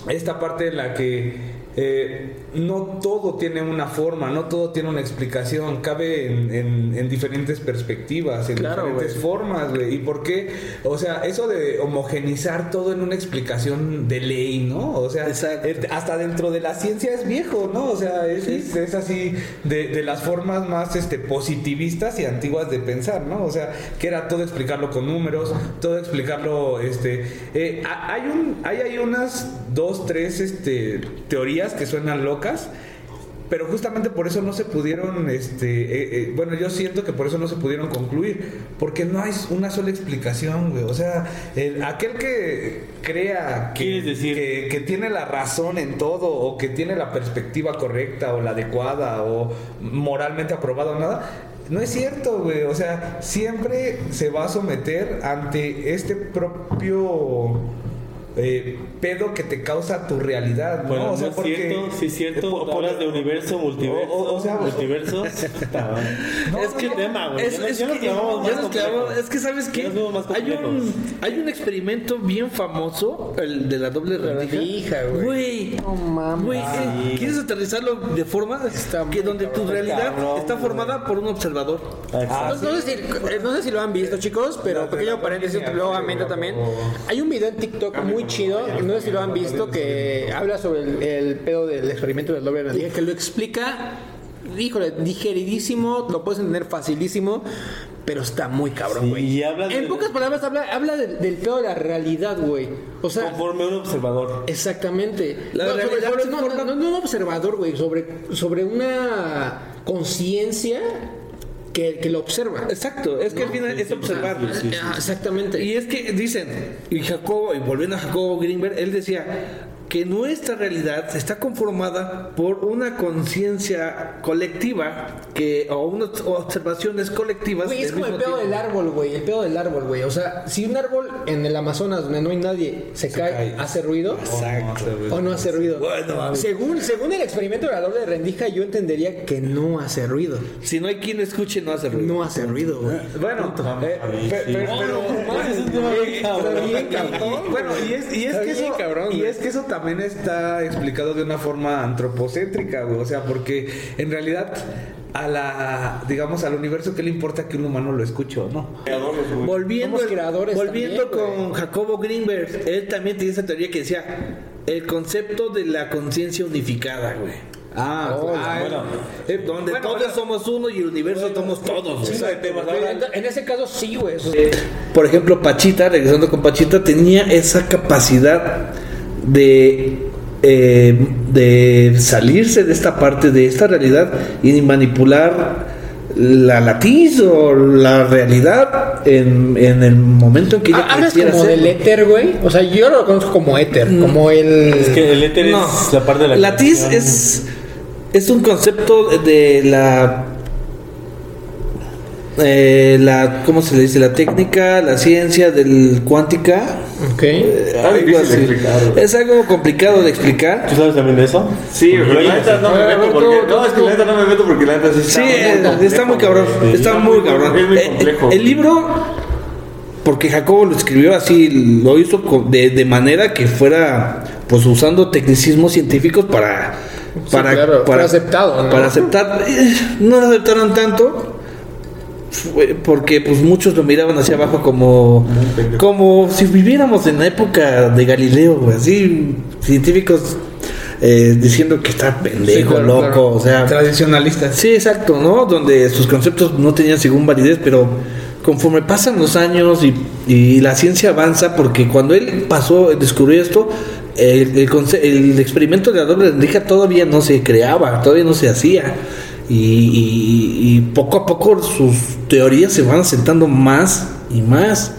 esta parte en la que eh, no todo tiene una forma, no todo tiene una explicación, cabe en, en- en diferentes perspectivas, en Claro, diferentes formas, güey. ¿Y por qué? O sea, eso de homogenizar todo en una explicación de ley, ¿no? O sea, Exacto. eh, hasta dentro de la ciencia es viejo, ¿no? O sea, es, es- es así de, de las formas más este, positivistas y antiguas de pensar, ¿no? O sea, que era todo explicarlo con números, todo explicarlo, este... eh, ha- hay, un, hay, hay unas dos, tres este, teorías que suenan locas. Pero justamente por eso no se pudieron, este, eh, eh, bueno, yo siento que por eso no se pudieron concluir, porque no hay una sola explicación, güey. O sea, el- aquel que crea que, ¿Quieres decir? que, que tiene la razón en todo, o que tiene la perspectiva correcta, o la adecuada, o moralmente aprobada o nada, no es cierto, güey. O sea, siempre se va a someter ante este propio eh, pedo que te causa tu realidad, ¿no? Bueno, o sea, no es porque- cierto, sí es cierto. eh, por- hablas de universo, multiverso, o- o- o sea, multiverso. Puta, es que no, tema, güey. es, Ya es es que sabes que hay un hay un experimento bien famoso el de la doble rendija güey. güey No mames. güey eh, quieres aterrizarlo de forma Está que donde tu realidad cabrón, está formada por un observador Ah, No, no sé si, eh, no sé si lo han visto, chicos, pero pequeño paréntesis, luego aumenta también. Hay un video en TikTok muy chido, no sé si lo han visto, que habla sobre el, el pedo del experimento del doble rendija, que lo explica, híjole, digeridísimo, lo puedes entender facilísimo, pero está muy cabrón, Sí, güey. y habla en de- pocas palabras, habla, habla del, del pedo de la realidad, güey. O sea, Conforme un observador. Exactamente. La no, sobre- sobre- se no, forma- no, no, no un observador, güey, sobre, sobre una conciencia que, que lo observa. exacto es que al final es observar Ah, Exactamente. y es que dicen y Jacobo y volviendo a Jacobo Greenberg él decía que nuestra realidad está conformada por una conciencia colectiva que o unas observaciones colectivas Güey, es como el pedo tiempo. del árbol, güey. El pedo del árbol, güey. O sea, si un árbol en el Amazonas donde no hay nadie se, cae, cae. ¿hace ruido? Exacto, güey. ¿O no hace ruido? Bueno, según, según el experimento de la doble rendija, yo entendería que no hace ruido. Si no hay quien lo escuche, no hace ruido. No hace ruido, güey. Bueno, eh, pero, Ese es un tema bien cabrón. pero bien cabrón. Bueno, y es, y es que eso, cabrón, y es que eso también está explicado de una forma antropocéntrica, güey. O sea, porque en realidad a la, digamos, al universo, ¿qué le importa que un humano lo escuche o no? Volviendo, creadores volviendo también, güey. con Jacobo Greenberg, él también tiene esa teoría que decía el concepto de la conciencia unificada, güey. Ah, Oh, ah, bueno. Eh, donde Bueno, todos bueno. somos uno y el universo somos todos. güey. En ese caso sí, güey. Eso- Por ejemplo, Pachita, regresando con Pachita, tenía esa capacidad de eh, de salirse de esta parte, de esta realidad y manipular la latiz o la realidad en, en el momento en que ella Hablas como hacerlo. del éter, güey. O sea, yo lo conozco como éter, como el. Es que el éter No. es la parte de la Latiz es, es un concepto de la, eh, la. ¿Cómo se le dice? La técnica, la ciencia del cuántica. Ok. eh, Está algo difícil de así. explicar, güey. Es algo complicado de explicar. ¿Tú sabes también de eso? Sí, pero la neta no me A ver, meto porque. No, es que la neta no me meto porque la neta sí está. Sí, muy eh, complejo, está muy cabrón. güey. Está muy cabrón. Es muy Eh, complejo. El libro, porque Jacobo lo escribió así, lo hizo co- de, de manera que fuera, pues usando tecnicismos científicos para. Para, claro, fue aceptado, ¿no? Para aceptar. Eh, No lo aceptaron tanto. Porque pues muchos lo miraban hacia abajo como como si viviéramos en la época de Galileo, así científicos eh, diciendo que está pendejo, Sí, claro, loco, claro. o sea, Tradicionalistas. Sí, exacto, ¿no? Donde sus conceptos no tenían según validez, pero conforme pasan los años y, y la ciencia avanza, porque cuando él pasó, descubrió esto, el, el, el experimento de la doble rendija todavía no se creaba, todavía no se hacía. Y, y- y poco a poco sus teorías se van asentando más y más.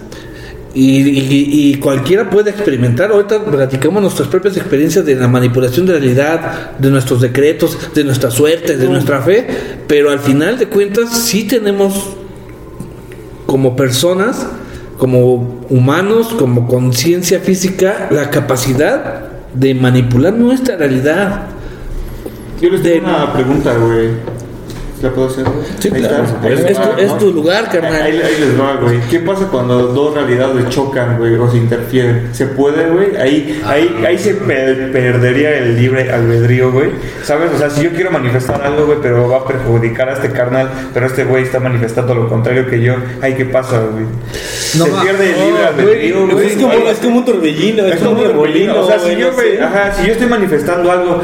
Y, y- y cualquiera puede experimentar. Ahorita platicamos nuestras propias experiencias de la manipulación de la realidad, de nuestros decretos, de nuestra suerte, de nuestra fe. Pero al final de cuentas, sí tenemos como personas, como humanos, como conciencia física, la capacidad de manipular nuestra realidad. Yo les de- una pregunta, güey. ¿La puedo hacer? Sí, Ahí claro. está. Es, es tu, tu lugar, carnal. Ahí, ahí les va, güey. ¿Qué pasa cuando dos realidades chocan, güey, o se interfieren? ¿Se puede, güey? Ahí, ahí, ahí se pe- perdería el libre albedrío, güey. ¿Sabes? O sea, si yo quiero manifestar algo, güey, pero va a perjudicar a este carnal, pero este güey está manifestando lo contrario que yo, ¿ahí qué pasa, güey? No se pierde el libre albedrío, güey. Es como, es como un torbellino, es, Es como un remolino. O sea, si yo, ajá, si yo estoy manifestando algo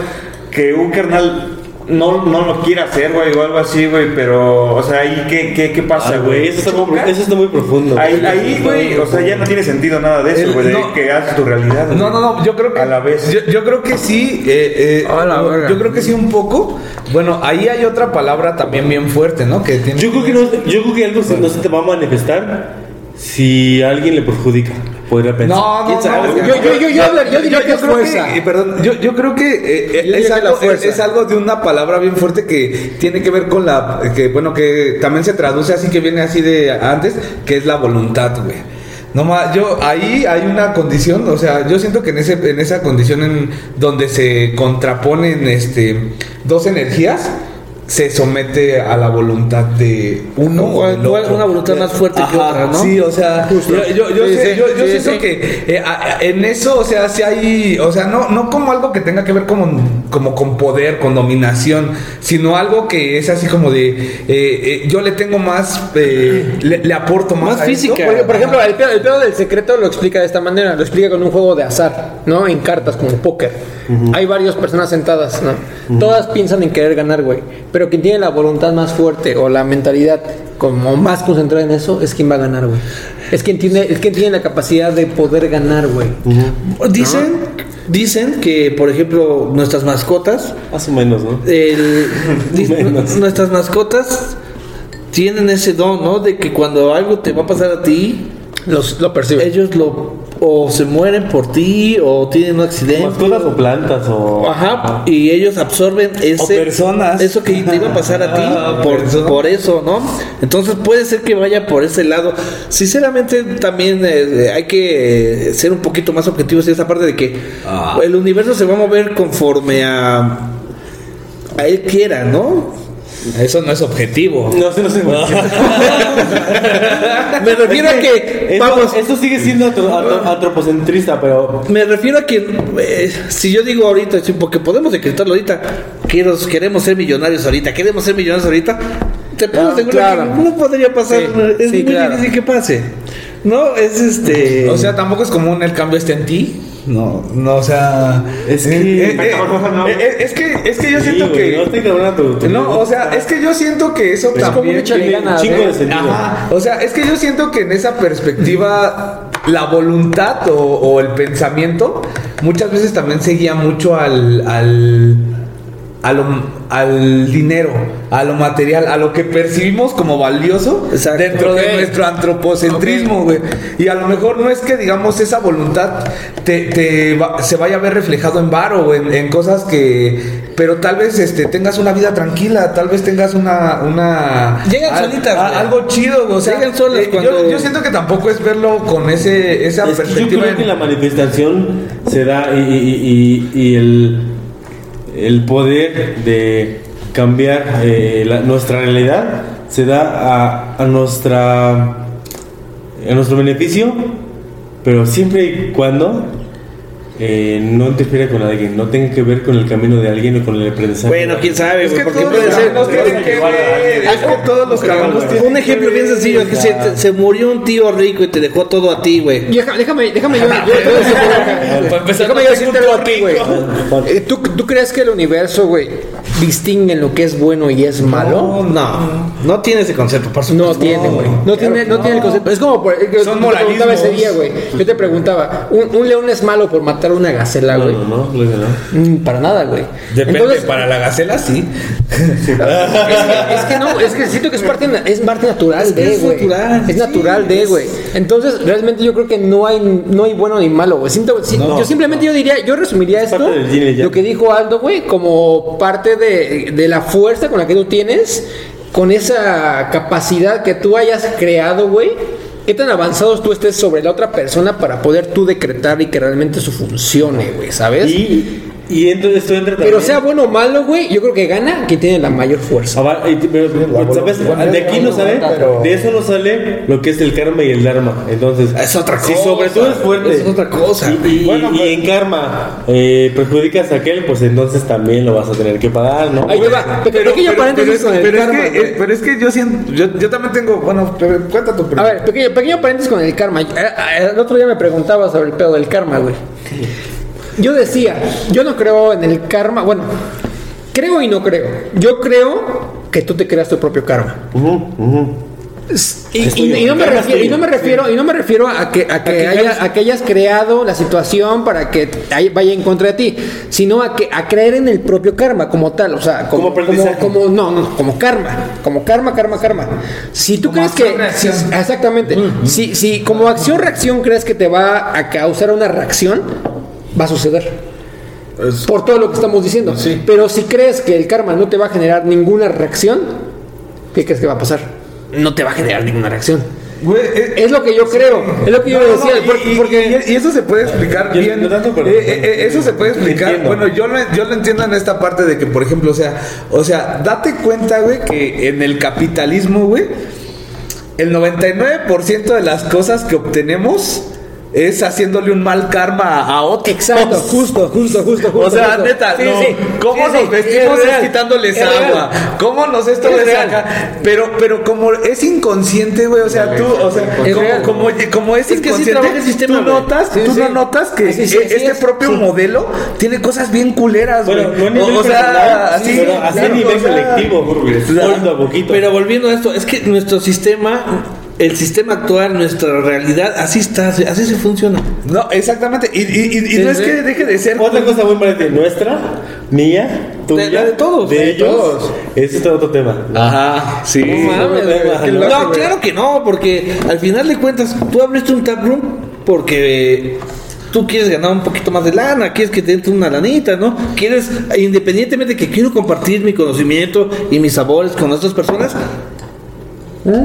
que un carnal no, no lo quiere hacer, güey, o algo así, güey, pero, o sea, ahí, ¿qué, qué, qué pasa, Ah, güey? eso, está muy, ¿Choca? eso está muy profundo. Ahí, ahí, güey, o sea, ya no tiene sentido nada de eso, El- güey, de no. que haces tu realidad. güey. No, no, no, yo creo que A la vez. Yo, yo creo que sí, eh, eh, A la yo creo que sí un poco. Bueno, ahí hay otra palabra también bien fuerte, ¿no? Que tiene Yo creo que, no, yo creo que algo se- no se te va a manifestar si alguien le perjudica. Podría pensar. No, no, ¿Quién sabe? no. Yo- yo- yo- yo diría que es creo fuerza. eh, perdón, yo, yo creo que eh, eh, Yo es, algo, es- es algo de una palabra bien fuerte que tiene que ver con la. que bueno, que también se traduce así, que viene así de antes, que es la voluntad, güey. No más, yo ahí hay una condición, o sea, yo siento que en ese en esa condición en donde se contraponen este dos energías se somete a la voluntad de uno o otro. una voluntad más fuerte que Ajá, otra, ¿no? Sí, o sea, yo, yo, yo Sí, sé- sí, yo- yo sí, siento sí. que eh, en eso, o sea, si hay, o sea, no, no como algo que tenga que ver con, como con poder, con dominación, sino algo que es así como de, eh, eh, yo le tengo más, eh, le, le aporto más, Más a esto. física. Por, por ejemplo, el pedo, el pedo del secreto lo explica de esta manera, lo explica con un juego de azar, ¿no? En cartas, como póker. Hay varias personas sentadas, ¿no? Todas piensan en querer ganar, güey. Pero quien tiene la voluntad más fuerte o la mentalidad como más concentrada en eso es quien va a ganar, güey. Es quien tiene, es quien tiene la capacidad de poder ganar, güey. Dicen, dicen que, por ejemplo, nuestras mascotas, Más o menos, ¿no? el- Menos. nuestras mascotas tienen ese don, ¿no? De que cuando algo te va a pasar a ti, Los, lo percibe. ellos lo o se mueren por ti o tienen un accidente. Mascotas o plantas o. Ajá, y ellos absorben ese personas. eso que te iba a pasar a ti Ah, por, eso, ¿no? Entonces puede ser que vaya por ese lado. Sinceramente también eh, hay que eh, ser un poquito más objetivos en esa parte de que Ah. el universo se va a mover conforme a a él quiera, ¿no? Eso no es objetivo. No sé, no sé. Me refiero a que vamos, esto sigue siendo antro- antro- antropocentrista, pero. Me refiero a que eh, si yo digo ahorita, porque podemos decretarlo ahorita, quiero, queremos ser millonarios ahorita, queremos ser millonarios ahorita, te puedo asegurar claro. que no podría pasar, Sí, es sí, muy claro. difícil que pase. No, es este... O sea, tampoco es común el cambio esté en ti. No, no, o sea. Es que- eh, eh, No. eh, es que, es que yo Sí, siento güey, que. No estoy cabrón tu, tu- No, o sea, es que yo siento que eso Es como un también tiene ganas, chingo de sentido. Ajá, o sea, es que yo siento que en esa perspectiva la voluntad o, o el pensamiento muchas veces también se guía mucho al, al, a lo- al dinero, a lo material, a lo que percibimos como valioso Exacto. dentro de nuestro antropocentrismo, güey. Y a lo mejor no es que, digamos, esa voluntad te, te va- se vaya a ver reflejado en varo o en, en cosas que... Pero tal vez este, tengas una vida tranquila, tal vez tengas una... una Llegan al- solitas, a- algo chido, güey. O sea, Llegan solas eh, yo- cuando- yo, siento que tampoco es verlo con ese, esa Es que yo perspectiva. creo que la manifestación se da y, y- y- y el, el poder de cambiar eh, la- nuestra realidad se da a, a nuestra a nuestro beneficio, pero siempre y cuando eh, no interfiera con alguien, no tenga que ver con el camino de alguien o con el aprendizaje. Bueno, quién sabe, Es que porque todos puede los ser. caminos tienen que ver. Es que todos los caminos tienen Un ejemplo bien sencillo, es que se, se murió un tío rico y te dejó todo a ti, güey. Déjame, déjame yo, Déjame no yo a ti, güey. Eh, ¿Tú, ¿Tú crees que el universo, güey, distingue en lo que es bueno y es malo? No, no tiene ese concepto, por supuesto. No tiene, güey. No, tiene, no, tiene el concepto. Es como por, eh, yo Son te preguntaba ese día, güey. Yo te preguntaba, ¿un, un león es malo por matar una gacela, güey? no, no, no, no. Mm, para nada, güey. Depende, Entonces, para la gacela sí. es, que, es que no, es que siento que es parte, es parte natural de, es güey. natural, Es sí, natural de, güey. Entonces, realmente yo creo que no hay, no hay bueno ni malo, güey. Yo simplemente yo diría, yo resumiría esto, lo que dijo Aldo, güey, como parte de, de la fuerza con la que tú tienes, con esa capacidad que tú hayas creado, güey. ¿Qué tan avanzados tú estés sobre la otra persona para poder tú decretar y que realmente eso funcione, güey, ¿sabes? Y entonces esto entra también. Pero sea bueno o malo, güey, yo creo que gana quien tiene la mayor fuerza. Ah, va, y- pero, ¿sabes? De aquí no sale, de eso no sale lo que es el karma y el dharma. Entonces, Es otra si cosa. sobre todo es fuerte, Es otra cosa, Y, y- Bueno, y pues- en karma eh, perjudicas a aquel, pues entonces también lo vas a tener que pagar, ¿no? Ahí va. Pe- pequeño paréntesis es, con el pero es karma, que, pero es que yo siento, yo, yo también tengo, bueno, cuenta tu A ver, pequeño, pequeño paréntesis con el karma. Eh, eh, El otro día me preguntaba sobre el pedo del karma, güey. Yo decía, yo no creo en el karma. Bueno, creo y no creo. Yo creo que tú te creas tu propio karma. Y, no me refiero, y no me refiero, y no me refiero a que, a que, que haya- creas- a que hayas creado la situación para que vaya en contra de ti, sino a que a creer en el propio karma como tal, o sea, como, Como no, no, como karma, como karma, karma, karma. Si tú crees que si- exactamente, si, si como acción reacción crees que te va a causar una reacción, va a suceder. Por todo lo que estamos diciendo. Pero si crees que el karma no te va a generar ninguna reacción, ¿qué crees que va a pasar? No te va a generar ninguna reacción. Güey, eh, Es lo que yo creo, es lo que yo No, no, decía, y- porque, y, porque- y- y eso se puede explicar Yo bien. no tanto, pero- Eh, eh, eh, eso se puede explicar. Entiendo. Bueno, yo lo, yo lo entiendo en esta parte de que, por ejemplo, o sea, o sea, date cuenta, güey, que en el capitalismo, güey, el 99% de las cosas que obtenemos es haciéndole un mal karma a otros. Exacto, justo, justo, justo, justo. O sea, justo. neta, Sí, no. sí. ¿Cómo Sí, nos sí, vestimos es quitándoles Es real. agua? ¿Cómo nos esto Es acá? Pero, pero como es inconsciente, güey, o sea, tú, o sea, Es como, como, como es, que inconsciente, el sistema, tú notas, Sí, tú sí. no notas que e- este es. propio Sí. modelo tiene cosas bien culeras, güey. Bueno, o, sea, así, a nivel selectivo. Pero volviendo a esto, es que nuestro sistema, el sistema actual, nuestra realidad, así está, así se funciona. No, exactamente. Y, y, y- y no es que deje de ser. Otra cosa muy importante, nuestra, mía, tuya, la de todos, de de ellos, todos. ese es otro tema. Ajá, sí. No mames, No, loco, güey. claro que no, porque al final de cuentas, tú abriste un taproom porque tú quieres ganar un poquito más de lana, quieres que te entre una lanita, ¿no? Quieres, independientemente de que quiero compartir mi conocimiento y mis sabores con otras personas,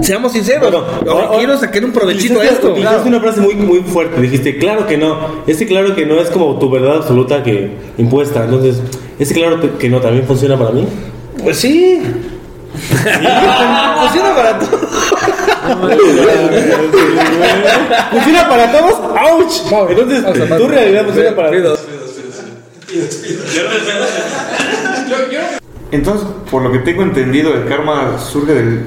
seamos sinceros, Bueno, o- ahora- quiero sacar un provechito a esto. Dijiste una frase muy, muy fuerte. Dijiste, claro que no. Ese claro que no es como tu verdad absoluta que impuesta. Entonces, ese claro que no también funciona para mí. Pues sí. Funciona para todos. ¿Funciona para todos? ¡Auch! Entonces, tu realidad funciona para todos. Entonces, por lo que tengo entendido, el karma surge del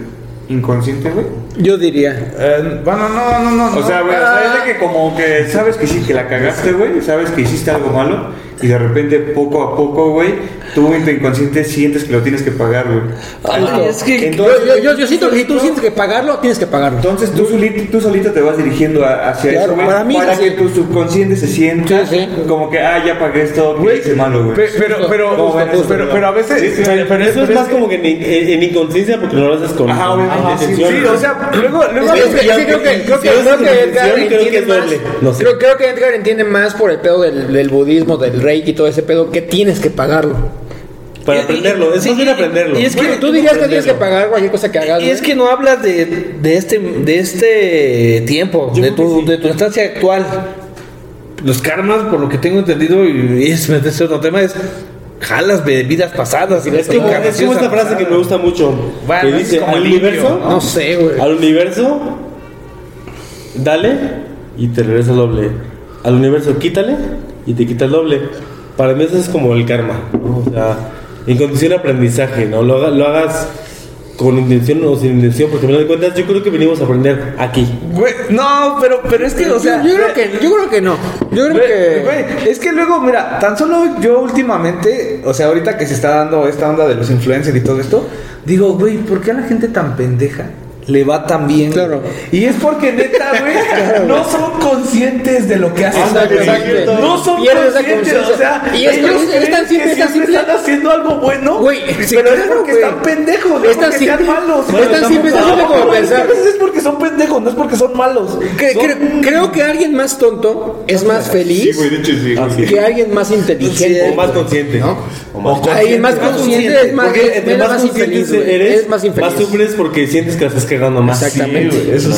inconsciente, güey. Yo diría. Eh, bueno, no, no, no. O no. sea, güey, o sea, Ah, es de que como que sabes que sí, que la cagaste, güey, sabes que hiciste algo malo y de repente poco a poco, güey, tú en tu inconsciente sientes que lo tienes que pagar, güey. Ay, es que Entonces, yo, yo, yo siento que si tú sientes que pagarlo, tienes que pagarlo. Entonces tú solito, tú solito te vas dirigiendo a- hacia Claro, eso, güey, para mí es para así. que tu subconsciente se sienta Sí, sí. como que, ah, ya pagué esto, que hice malo, güey. Pe- Pero, pero, ¿Cómo ven eso, pero, pero a veces. Sí, sí, pero, Pero eso es pero más como que en, en- en inconsciencia porque no lo haces con, Ajá, sí, intención. Sí, o sea, luego, luego Es que- es que creo que, creo creo Edgar entiende más. doble. No sé. creo, creo que Edgar entiende más por el pedo del, del budismo, del reiki y todo ese pedo, que tienes que pagarlo. Para aprenderlo, es Sí, fácil aprenderlo. y es que Bueno, tú dirías que tienes que pagar cualquier cosa que hagas. Y es que no hablas de, de este de este tiempo, de tu, de tu instancia actual. Los karmas, por lo que tengo entendido, y es meterse otro tema, es jalas de vidas pasadas. Y Es como, es como esta frase que me gusta mucho. Bueno, que dice, al universo, No sé, güey. al universo, dale y te regresa el doble. Al universo, quítale y te quita el doble. Para mí eso es como el karma, ¿no? O sea, en condición de aprendizaje, ¿no? Lo, lo hagas con intención o sin intención, porque me doy cuenta, yo creo que venimos a aprender aquí. Güey, no, pero, pero es que, o sea. yo, creo que, yo creo que no. Yo creo Güey, que. güey, es que luego, mira, tan solo yo últimamente, o sea, ahorita que se está dando esta onda de los influencers y todo esto, digo, güey, ¿por qué a la gente tan pendeja le va tan bien? Claro. Y es porque neta, güey, no son conscientes de lo que hacen. Exacto. No son conscientes, o sea, Y es ellos es- es creen tan simple, que es tan simple. están haciendo algo bueno, Güey, sí, pero es claro, porque güey. están pendejos, no Es es tan porque sean simple- malos. es tan simple, es tan simple como No, es pensar. es porque son pendejos, no es porque son malos. Que- Son- cre- creo que alguien más tonto es más feliz que alguien más inteligente. O más consciente. ¿no? O más Alguien más consciente es más, más más consciente infeliz. eres, es más infeliz. sufres porque sientes que la estás cagando más. Exactamente. Sí, eso,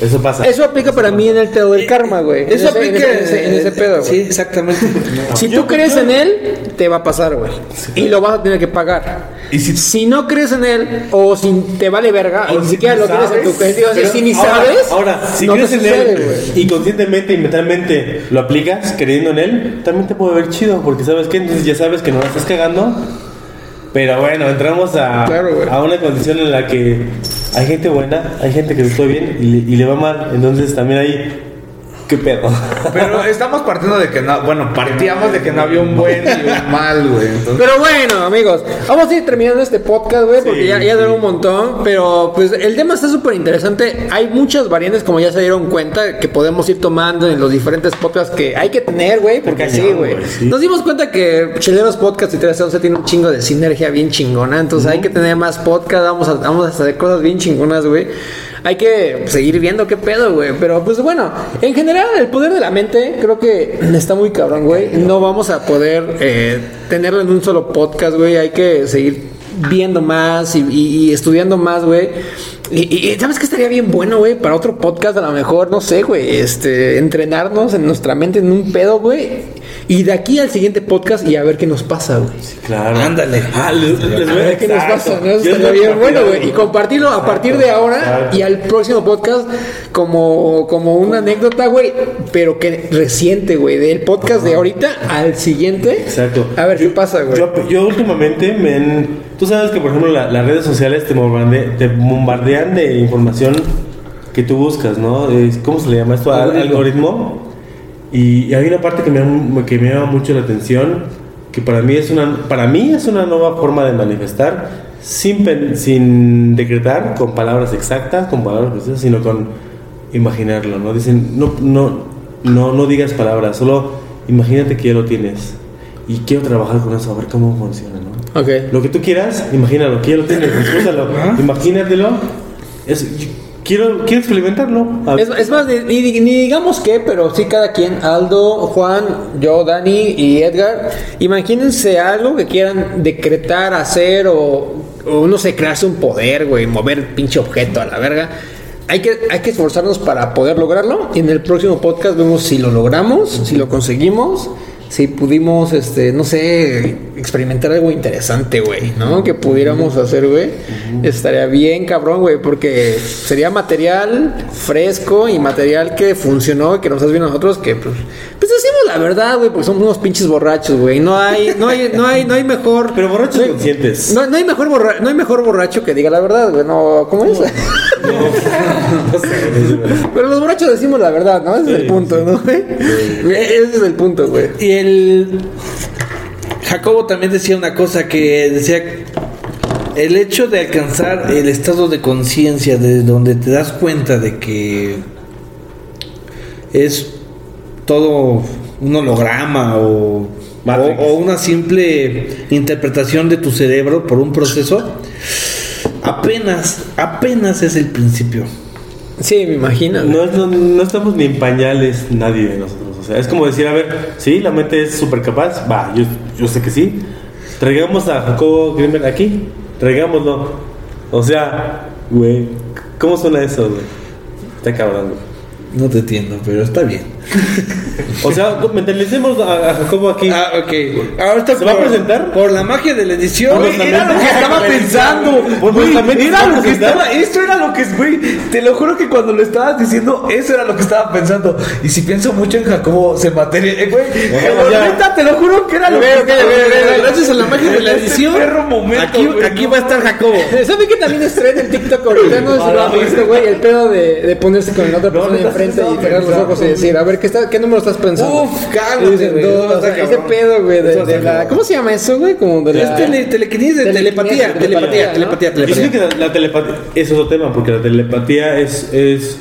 eso pasa. Eso aplica para mí en el pedo del karma, güey. Eso en ese, aplica en ese, en ese pedo, güey. Sí, exactamente. Si tú crees en él, te va a pasar, güey. Y lo vas a tener que pagar. Y si- si no crees en él, o si te vale verga, o ni siquiera lo tienes en tu creencia, si ni Ahora- sabes, Ahora, si no te crees en sucede, él y conscientemente y mentalmente lo aplicas creyendo en él, también te puede ver chido, porque sabes que entonces ya sabes que no la estás cagando. Pero bueno, entramos a, Claro, a una condición en la que hay gente buena, hay gente que le fue bien y le, y le va mal. Entonces también hay. ¿Qué pedo? Pero estamos partiendo de que no, bueno, partíamos de que no había un buen y un mal, güey. Entonces, Pero bueno, amigos, vamos a ir terminando este podcast, güey, porque Sí, ya, ya sí. duró un montón. Pero pues el tema está súper interesante. Hay muchas variantes, como ya se dieron cuenta, que podemos ir tomando en los diferentes podcasts que hay que tener, güey, porque así, güey. sí. Nos dimos cuenta que Cheleros Podcast y 311 tiene un chingo de sinergia bien chingona. Entonces hay que tener más podcast, vamos a, vamos a hacer cosas bien chingonas, güey. Hay que seguir viendo qué pedo, güey. Pero pues bueno, en general el poder de la mente creo que está muy cabrón, güey. No vamos a poder eh, tenerlo en un solo podcast, güey. Hay que seguir viendo más y, estudiando más, güey. Y, y- ¿sabes qué estaría bien bueno, güey? Para otro podcast a lo mejor, no sé, güey. Este, entrenarnos en nuestra mente en un pedo, güey. Y de aquí al siguiente podcast y a ver qué nos pasa, güey. Claro. Ándale. Ah, les, les A voy ver qué nos pasa, ¿no? Yo Eso les estaría voy a bien bueno, güey. Y compartirlo a partir de ahora y al próximo podcast como, como una anécdota, güey, pero que reciente, güey, del podcast de ahorita al siguiente. Exacto. A ver qué pasa, güey. Yo, yo últimamente me han- Tú sabes que, por ejemplo, la- las redes sociales te, bombarde- te bombardean de información que tú buscas, ¿no? ¿Cómo se le llama esto? Al- Algoritmo. Y, hay una parte que me, llama- que me llama mucho la atención, que para mí es una, para mí es una nueva forma de manifestar, sin, sin decretar, con palabras exactas, con palabras precisas, sino con imaginarlo, ¿no? Dicen, no, no, no, no digas palabras, solo imagínate que ya lo tienes. Y quiero trabajar con eso, a ver cómo funciona, ¿no? Ok. Lo que tú quieras, imagínalo, que ya lo tienes, disfrútalo, imagínatelo. Es- quiero, quiero experimentarlo. Es, más, ni, digamos qué, pero sí cada quien, Aldo, Juan, yo, Dani y Edgar, imagínense algo que quieran decretar, hacer o, o no sé, crearse un poder, güey, mover pinche objeto a la verga. Hay que, hay que esforzarnos para poder lograrlo y en el próximo podcast vemos si lo logramos, si lo conseguimos. Si pudimos, este, no sé, experimentar algo interesante, güey, ¿no? Que pudiéramos hacer, güey. Estaría bien, cabrón, güey, porque sería material fresco y material que funcionó y que nos has visto nosotros, que pues, pues decimos la verdad, güey, porque somos unos pinches borrachos, güey. No hay, no hay, no hay, no hay mejor. Pero borrachos no hay- conscientes. No, no hay mejor borra- no hay mejor borracho que diga la verdad, güey. No, ¿cómo es? Pero los borrachos decimos la verdad, ¿no? Ese es el punto, ¿no, güey? Ese es el punto, güey. Y el Jacobo también decía una cosa que decía el hecho de alcanzar el estado de conciencia de donde te das cuenta de que es todo un holograma o, o- o una simple interpretación de tu cerebro por un proceso apenas apenas es el principio Sí, me imagino. No, es- no, no estamos ni en pañales nadie de nosotros. O sea, es como decir, a ver, sí, la mente es súper capaz. Va, yo, yo sé que sí. Traigamos a Jacobo Grimmer aquí. Traigámoslo. O sea, güey, ¿cómo suena eso, güey? Está cabrón, güey. no te entiendo pero está bien O sea, mentalicemos a, a Jacobo aquí. Ah, ok. Ahorita ¿Se va a presentar? Por la magia de la edición. Era lo que estaba pensando. Por güey, Era lo que estaba. Esto era lo que. Güey, te lo juro que cuando lo estabas diciendo, eso era lo que estaba pensando. Y si pienso mucho en Jacobo, se materia. Eh, güey, pero ya. neta, te lo juro que era lo que. Gracias a la magia de la Este edición. perro momento, aquí aquí no va a estar Jacobo. ¿Saben que también estrena el TikTok ahorita? No si lo visto, güey. El pedo de, de ponerse con la otra persona enfrente y pegar los ojos y decir, a ver, ¿qué, está, qué número estás pensando? Uf, cálmate, güey. No, o sea, está ese pedo, güey, de, de la... ¿Cómo se llama eso, güey? Como de la... Es tele, telequinesis telepatía, telepatía, telepatía, ¿no? Yo telepatía. que la, la telepatía es otro tema, porque la telepatía es. es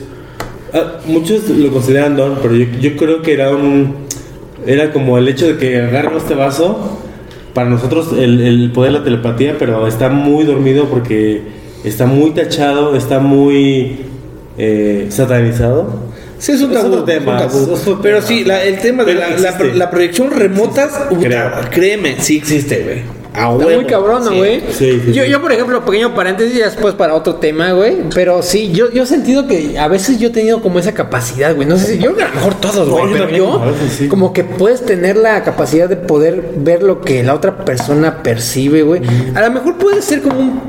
ah, muchos lo consideran don, pero yo, yo creo que era un. Era como el hecho de que agarro este vaso. Para nosotros, el, el poder de la telepatía, pero está muy dormido porque está muy tachado, está muy eh, satanizado. Sí, es un Es tabú. otro tema, es un tabú. es otro Pero tema. sí, la- el tema de la, la, la proyección remotas, puta, Creo. créeme, sí existe, güey. A Está muy cabrón, ¿no, Sí. güey. Sí, sí, yo, yo, por ejemplo, pequeño paréntesis, ya después para otro tema, güey. Pero sí, yo, yo he sentido que a veces yo he tenido como esa capacidad, güey. No sé si yo, a lo mejor todos, güey. pero yo, veces sí. como que puedes tener la capacidad de poder ver lo que la otra persona percibe, güey. A lo mejor puede ser como un,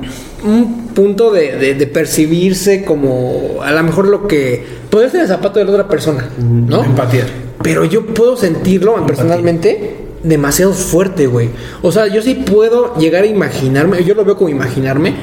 un punto de, de- de percibirse como a lo mejor lo que. Poder ser el zapato de la otra persona, ¿no? Empatía. Pero yo puedo sentirlo personalmente demasiado fuerte, güey. O sea, yo sí puedo llegar a imaginarme, yo lo veo como imaginarme,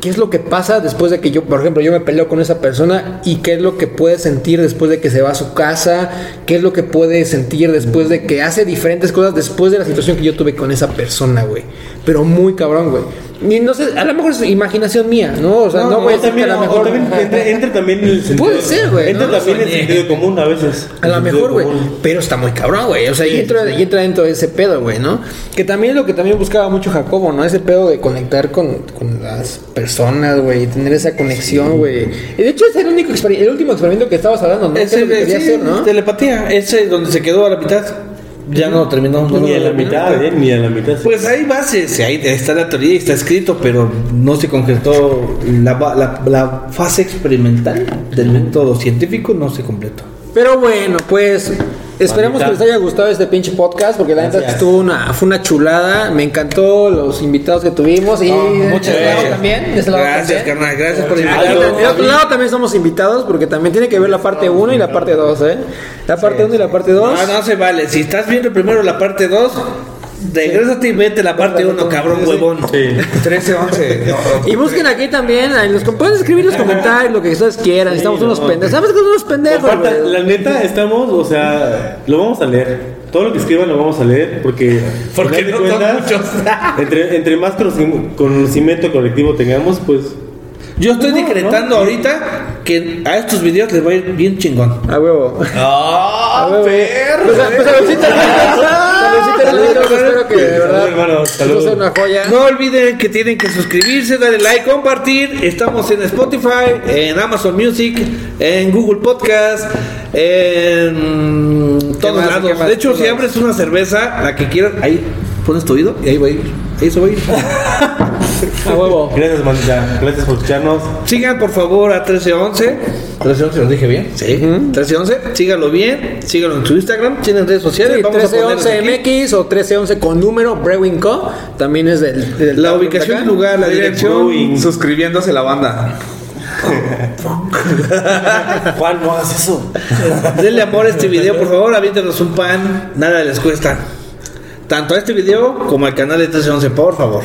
qué es lo que pasa después de que yo, por ejemplo, yo me peleo con esa persona y qué es lo que puede sentir después de que se va a su casa, qué es lo que puede sentir después de que hace diferentes cosas después de la situación que yo tuve con esa persona, güey. Pero muy cabrón, güey. Y no sé, a lo mejor es imaginación mía, ¿no? O sea, no, voy a que también, a lo mejor... también también el sentido. Puede ser, güey, Entra ¿no? también el sentido común a veces. A lo mejor, güey. Pero está muy cabrón, güey. O sea, y, entra, y entra dentro de ese pedo, güey, ¿no? Que también es lo que también buscaba mucho Jacobo, ¿no? Ese pedo de conectar con, con las personas, güey. Y tener esa conexión, güey. Y de hecho es el único el último experimento que estabas hablando, ¿no? Es Que es quería sí, hacer, ¿no? telepatía. Ese donde se quedó a la mitad. Ya no terminó. no Ni a la mitad, ¿eh? Ni a la mitad. Pues hay bases, ahí está la teoría y está escrito, pero no se concretó la, va- la, la fase experimental del método científico, no se completó. Pero bueno, pues esperemos que les haya gustado este pinche podcast porque la neta estuvo una, fue una chulada. Me encantó los invitados que tuvimos y muchas gracias. también. de lado Gracias, también. carnal, gracias por invitarnos. de otro lado también somos invitados porque también tiene que ver la parte 1 y la parte 2, ¿eh? La parte 1 y la parte 2. No, no se vale. Si estás viendo primero la parte 2, regrésate y vete la parte 1, cabrón huevón. Sí. 13, 11. Y busquen aquí también, los, pueden escribir en los comentarios lo que ustedes quieran. Estamos unos pendejos. ¿Sabes que son unos pendejos, la neta, estamos, o sea, lo vamos a leer. Todo lo que escriban lo vamos a leer porque. Porque no son cuentas, muchos. entre, entre más conoci- conocimiento colectivo tengamos, pues. Yo estoy No, decretando no. ahorita que a estos videos les va a ir bien chingón. A huevo. ¡Ah, huevo. perro! No olviden que tienen que suscribirse, darle like, compartir. Estamos en Spotify, en Amazon Music, en Google Podcast, en todos más? ¿Qué lados. más? De hecho, ¿Qué si abres una cerveza, la que quieras, ahí pones tu oído y ahí va a ir. Ahí se va a ir. A huevo. Gracias, manita. Gracias por escucharnos. Sigan por favor a 1311. 1311, ¿lo dije bien? Sí. 1311, síganlo bien. Síganlo en su Instagram. Tienen redes sociales. Sí, Vamos a ponerlas aquí. 1311MX o 1311 con número Brewing Co. También es del. del La ubicación del lugar, la Brewing. dirección. Suscribiéndose la banda. Juan, no hagas eso. Denle amor a este video, por favor, aviéntenos un pan, nada les cuesta. Tanto a este video como al canal de 1311, por favor.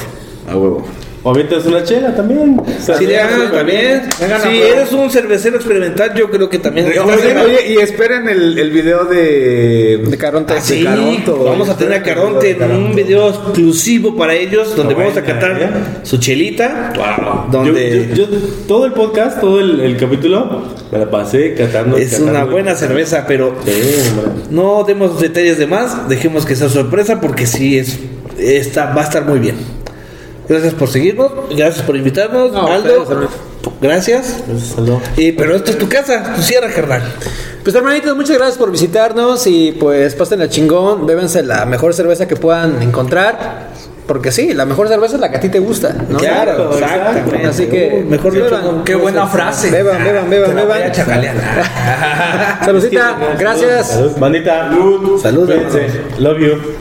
A huevo. O avientas una chela también. O sea, Sí, ya, también. Si eres un cervecero experimental, yo creo que también. Oye, oye, y esperen el, el video de. De Caronte. Ah, Sí, Caronto. vamos a tener a Caronte en un video exclusivo para ellos, donde vamos a catar su chelita. Donde Yo, yo- yo todo el podcast, todo el, el capítulo, me la pasé catando. es catando. una buena cerveza, pero Sí, no demos detalles de más, dejemos que sea sorpresa porque sí es está, va a estar muy bien. Gracias por seguirnos, gracias por invitarnos, No, Aldo. Gracias. Gracias, Aldo. Y, pero esta es tu casa, tu cierra, carnal. Pues hermanitos, muchas gracias por visitarnos y pues pasen chingón, bébense la mejor cerveza que puedan encontrar. Porque sí, la mejor cerveza es la que a ti te gusta, ¿no? Claro, exactamente. Así que mejor dicho, beban. Qué buena frase. Beban, beban, beban, a beban. Saludcita, gracias. Salud. Bandita. Salud. Salud. Love you.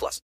plus.